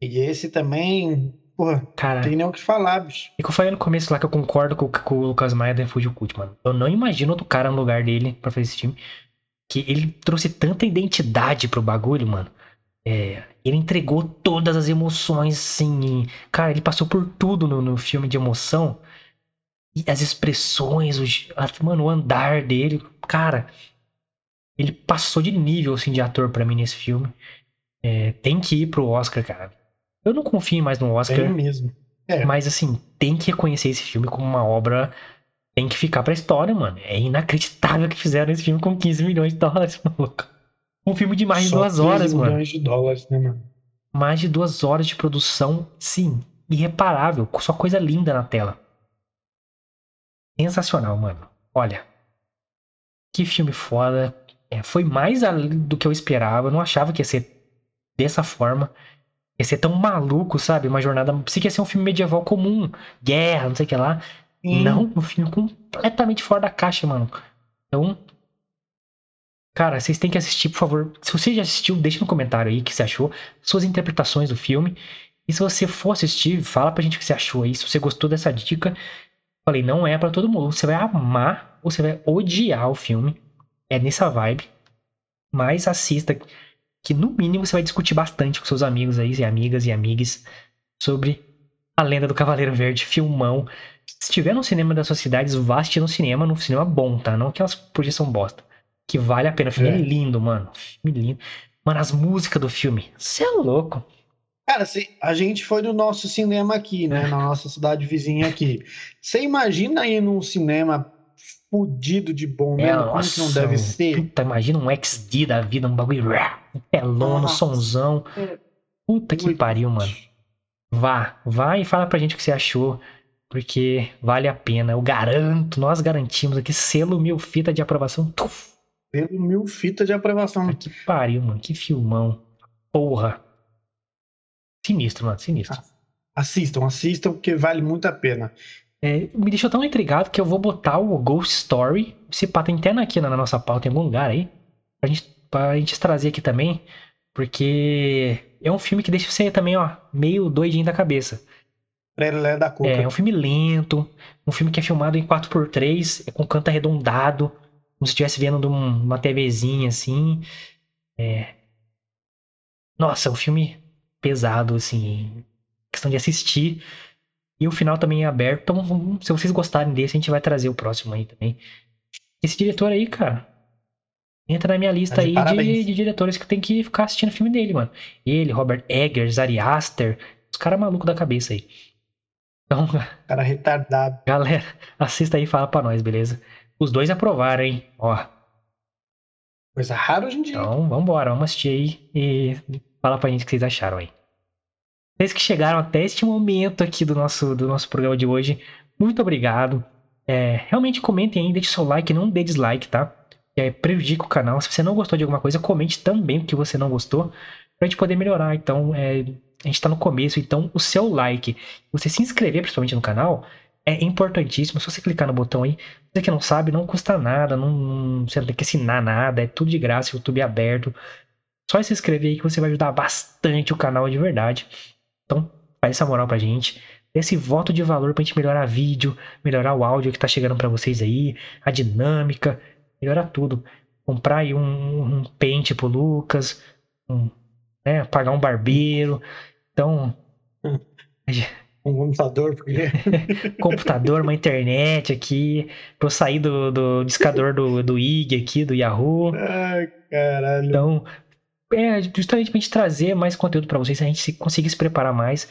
E esse também, porra, Cara, não tem nem o que falar, bicho. E que eu falei no começo lá que eu concordo com, com o Lucas Maia da Refúgio Cult, mano. Eu não imagino outro cara no lugar dele pra fazer esse time. Que ele trouxe tanta identidade pro bagulho, mano. É, ele entregou todas as emoções, sim. Cara, ele passou por tudo no, no filme de emoção. E as expressões, o, mano, o andar dele. Cara, ele passou de nível, assim, de ator para mim nesse filme. É, tem que ir pro Oscar, cara. Eu não confio mais no Oscar. É mesmo. É. Mas, assim, tem que reconhecer esse filme como uma obra. Tem que ficar pra história, mano. É inacreditável que fizeram esse filme com 15 milhões de dólares, maluco. Um filme de mais de duas horas, mano. milhões de dólares, né, mano? Mais de duas horas de produção, sim. Irreparável. Só coisa linda na tela. Sensacional, mano. Olha. Que filme foda. É, foi mais do que eu esperava. Eu não achava que ia ser dessa forma. Ia ser tão maluco, sabe? Uma jornada. Pensei que ia ser um filme medieval comum. Guerra, não sei o que lá. Sim. Não, um filme completamente fora da caixa, mano. Então, Cara, vocês têm que assistir, por favor. Se você já assistiu, deixa no comentário aí o que você achou, suas interpretações do filme. E se você for assistir, fala pra gente o que você achou aí. Se você gostou dessa dica, falei, não é para todo mundo. Você vai amar ou você vai odiar o filme. É nessa vibe. Mas assista, que no mínimo você vai discutir bastante com seus amigos aí, e amigas e amigues, sobre a lenda do Cavaleiro Verde, filmão. Se tiver no cinema das suas cidades, vá assistir no cinema, no cinema bom, tá? Não aquelas projeção bosta que vale a pena. O filme é, é lindo, mano. Filme lindo. Mano, as músicas do filme, você é louco. Cara, se, a gente foi no nosso cinema aqui, né? Na nossa cidade vizinha aqui. Você imagina ir num cinema fudido de bom, né? É, Como nossa, que não deve ser? Puta, imagina um XD da vida, um bagulho. Um telão, um sonzão. É. Puta que pariu, mano. Vá, vá e fala pra gente o que você achou. Porque vale a pena. Eu garanto, nós garantimos aqui, selo mil fita de aprovação. Tuf Pelo mil fitas de aprovação. Que pariu, mano. Que filmão. Porra. Sinistro, mano. Sinistro. Assistam, assistam, porque vale muito a pena. É, me deixou tão intrigado que eu vou botar o Ghost Story. Se pá, tem até aqui na nossa pauta em algum lugar aí. Pra gente, pra gente trazer aqui também. Porque é um filme que deixa você também, ó, meio doidinho da cabeça. Da Cuca. É, é um filme lento, um filme que é filmado em 4x3, é com canto arredondado, como se estivesse vendo de uma TVzinha assim. É... Nossa, é um filme pesado, assim, questão de assistir. E o final também é aberto. Então, se vocês gostarem desse, a gente vai trazer o próximo aí também. Esse diretor aí, cara, entra na minha lista aí de, de, diretores que tem que ficar assistindo o filme dele, mano. Ele, Robert Eggers, Ari Aster, os caras malucos da cabeça aí. Então, cara retardado. Galera, assista aí e fala pra nós, beleza? Os dois aprovaram, hein? Ó. Coisa rara hoje em dia. Então, vambora, vamos assistir aí e fala pra gente o que vocês acharam aí. Vocês que chegaram até este momento aqui do nosso, do nosso programa de hoje, muito obrigado. É, realmente comentem aí, deixe seu like, não dê dislike, tá? É, prejudica o canal. Se você não gostou de alguma coisa, comente também o que você não gostou, pra gente poder melhorar. Então, é, a gente tá no começo, então o seu like, você se inscrever principalmente no canal, é importantíssimo. Se você clicar no botão aí, você que não sabe, não custa nada, não, você não tem que assinar nada, é tudo de graça, YouTube é aberto. Só se inscrever aí que você vai ajudar bastante o canal de verdade. Então, faz essa moral pra gente. Esse voto de valor pra gente melhorar vídeo, melhorar o áudio que tá chegando para vocês aí, a dinâmica, melhorar tudo. Comprar aí um, um pente pro Lucas, um, né, pagar um barbeiro. Então. um computador, porque. computador, uma internet aqui, pra eu sair do, do discador do, do IG aqui, do Yahoo. Ai, caralho. Então, é justamente pra gente trazer mais conteúdo para vocês, a gente conseguir se preparar mais.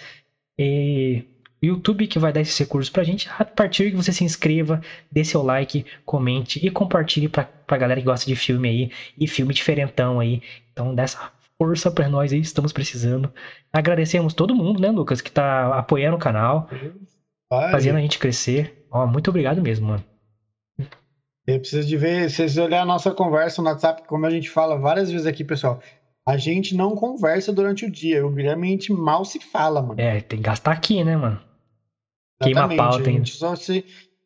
E o YouTube que vai dar esses recursos pra gente, a partir que você se inscreva, dê seu like, comente e compartilhe pra, pra galera que gosta de filme aí, e filme diferentão aí. Então, dessa força para nós aí, estamos precisando. Agradecemos todo mundo, né, Lucas, que tá apoiando o canal, Vai. fazendo a gente crescer. Ó, muito obrigado mesmo, mano. Eu preciso de ver, vocês olharem a nossa conversa no WhatsApp, como a gente fala várias vezes aqui, pessoal, a gente não conversa durante o dia. O Guilherme, a gente mal se fala, mano. É, tem que gastar aqui, né, mano? Queima a pauta, hein? Só se,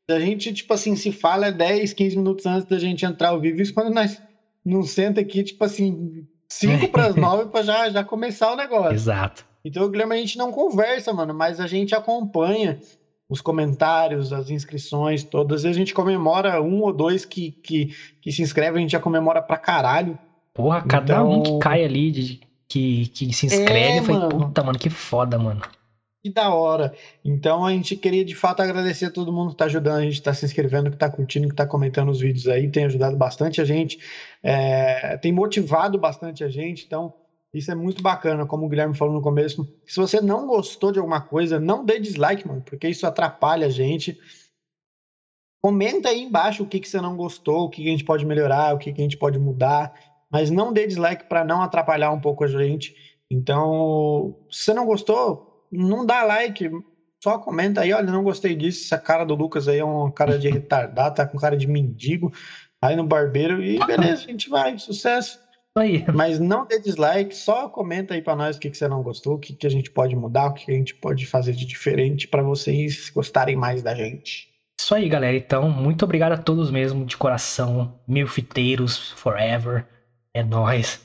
a gente, tipo assim, se fala 10, 15 minutos antes da gente entrar ao vivo, isso quando nós não senta aqui, tipo assim, 5 para as 9 para já, já começar o negócio. Exato. Então, o Guilherme, a gente não conversa, mano, mas a gente acompanha os comentários, as inscrições todas, e a gente comemora um ou dois que, que, que se inscrevem, a gente já comemora pra caralho. Porra, cada então... um que cai ali, de, que, que se inscreve, é, foi, mano. puta, mano, que foda, mano. Que da hora. Então a gente queria de fato agradecer a todo mundo que tá ajudando, a gente tá se inscrevendo, que tá curtindo, que tá comentando os vídeos aí, tem ajudado bastante a gente, é, tem motivado bastante a gente, então isso é muito bacana, como o Guilherme falou no começo. Se você não gostou de alguma coisa, não dê dislike, mano, porque isso atrapalha a gente. Comenta aí embaixo o que, que você não gostou, o que, que a gente pode melhorar, o que, que a gente pode mudar mas não dê dislike para não atrapalhar um pouco a gente. Então, se você não gostou, não dá like, só comenta aí, olha, não gostei disso, essa cara do Lucas aí é uma cara de retardado, tá com cara de mendigo, aí no barbeiro, e beleza, a gente vai, sucesso. Aí. Mas não dê dislike, só comenta aí para nós o que, que você não gostou, o que, que a gente pode mudar, o que a gente pode fazer de diferente para vocês gostarem mais da gente. Isso aí, galera. Então, muito obrigado a todos mesmo, de coração. Milfiteiros, forever. É nóis.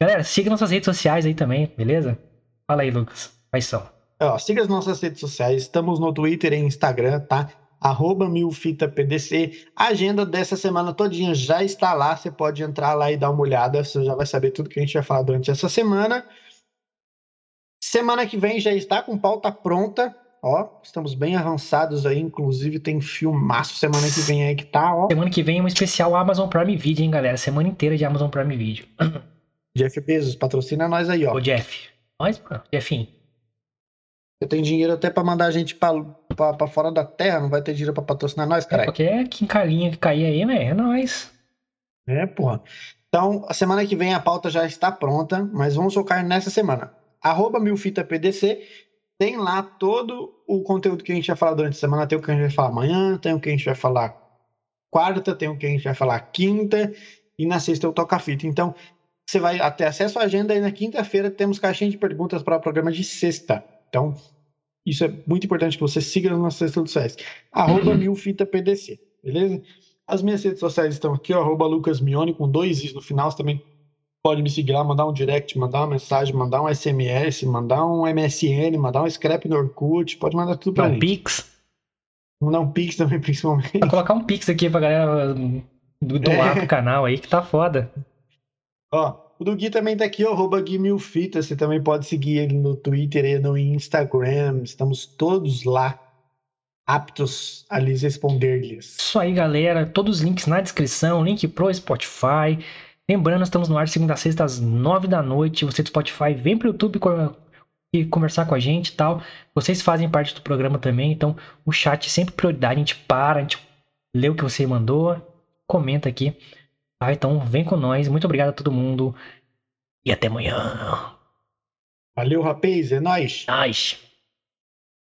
Galera, siga nossas redes sociais aí também, beleza? Fala aí, Lucas. Quais são? Ó, siga as nossas redes sociais. Estamos no Twitter e Instagram, tá? Arroba milfitapdc. A agenda dessa semana todinha já está lá. Você pode entrar lá e dar uma olhada. Você já vai saber tudo que a gente vai falar durante essa semana. Semana que vem já está com pauta pronta. Ó, estamos bem avançados aí, inclusive tem filmaço semana que vem aí que tá, ó. Semana que vem é um especial Amazon Prime Video, hein, galera? Semana inteira de Amazon Prime Video. Jeff Bezos, patrocina nós aí, ó. Ô, Jeff. Nós, mano. Jeffinho. Você tem dinheiro até pra mandar a gente pra, pra, pra fora da terra, não vai ter dinheiro pra patrocinar nós, cara. É, porque é quincalhinha que cair aí, né? É nóis. É, porra. Então, a semana que vem a pauta já está pronta, mas vamos focar nessa semana. Arroba milfitapdc tem lá todo o conteúdo que a gente vai falar durante a semana. Tem o que a gente vai falar amanhã, tem o que a gente vai falar quarta, tem o que a gente vai falar quinta. e na sexta eu toco a fita. Então, você vai ter acesso à agenda e na quinta-feira temos caixinha de perguntas para o programa de sexta. Então, isso é muito importante que você siga nas nossas redes sociais. Arroba uhum. milfitapdc, beleza? As minhas redes sociais estão aqui, ó, arroba lucasmione, com dois is no final. Você também pode me seguir lá, mandar um direct, mandar uma mensagem, mandar um SMS, mandar um MSN, mandar um scrap no Orkut, pode mandar tudo pra um Pix. Mandar um Pix também, principalmente. Vou colocar um Pix aqui pra galera doar é. pro canal aí, que tá foda. Ó, o do Gui também tá aqui, ó, arroba Gui Milfita. Você também pode seguir ele no Twitter e no Instagram. Estamos todos lá, aptos a lhes responder-lhes. Isso aí, galera. Todos os links na descrição, link pro Spotify. Lembrando, estamos no ar segunda a sexta às nove da noite. Você do Spotify, vem pro YouTube e conversar com a gente e tal. Vocês fazem parte do programa também, então o chat é sempre prioridade. A gente para, a gente lê o que você mandou, comenta aqui. Tá? Então vem com nós. Muito obrigado a todo mundo. E até amanhã. Valeu, rapaz. É nóis. Nóis.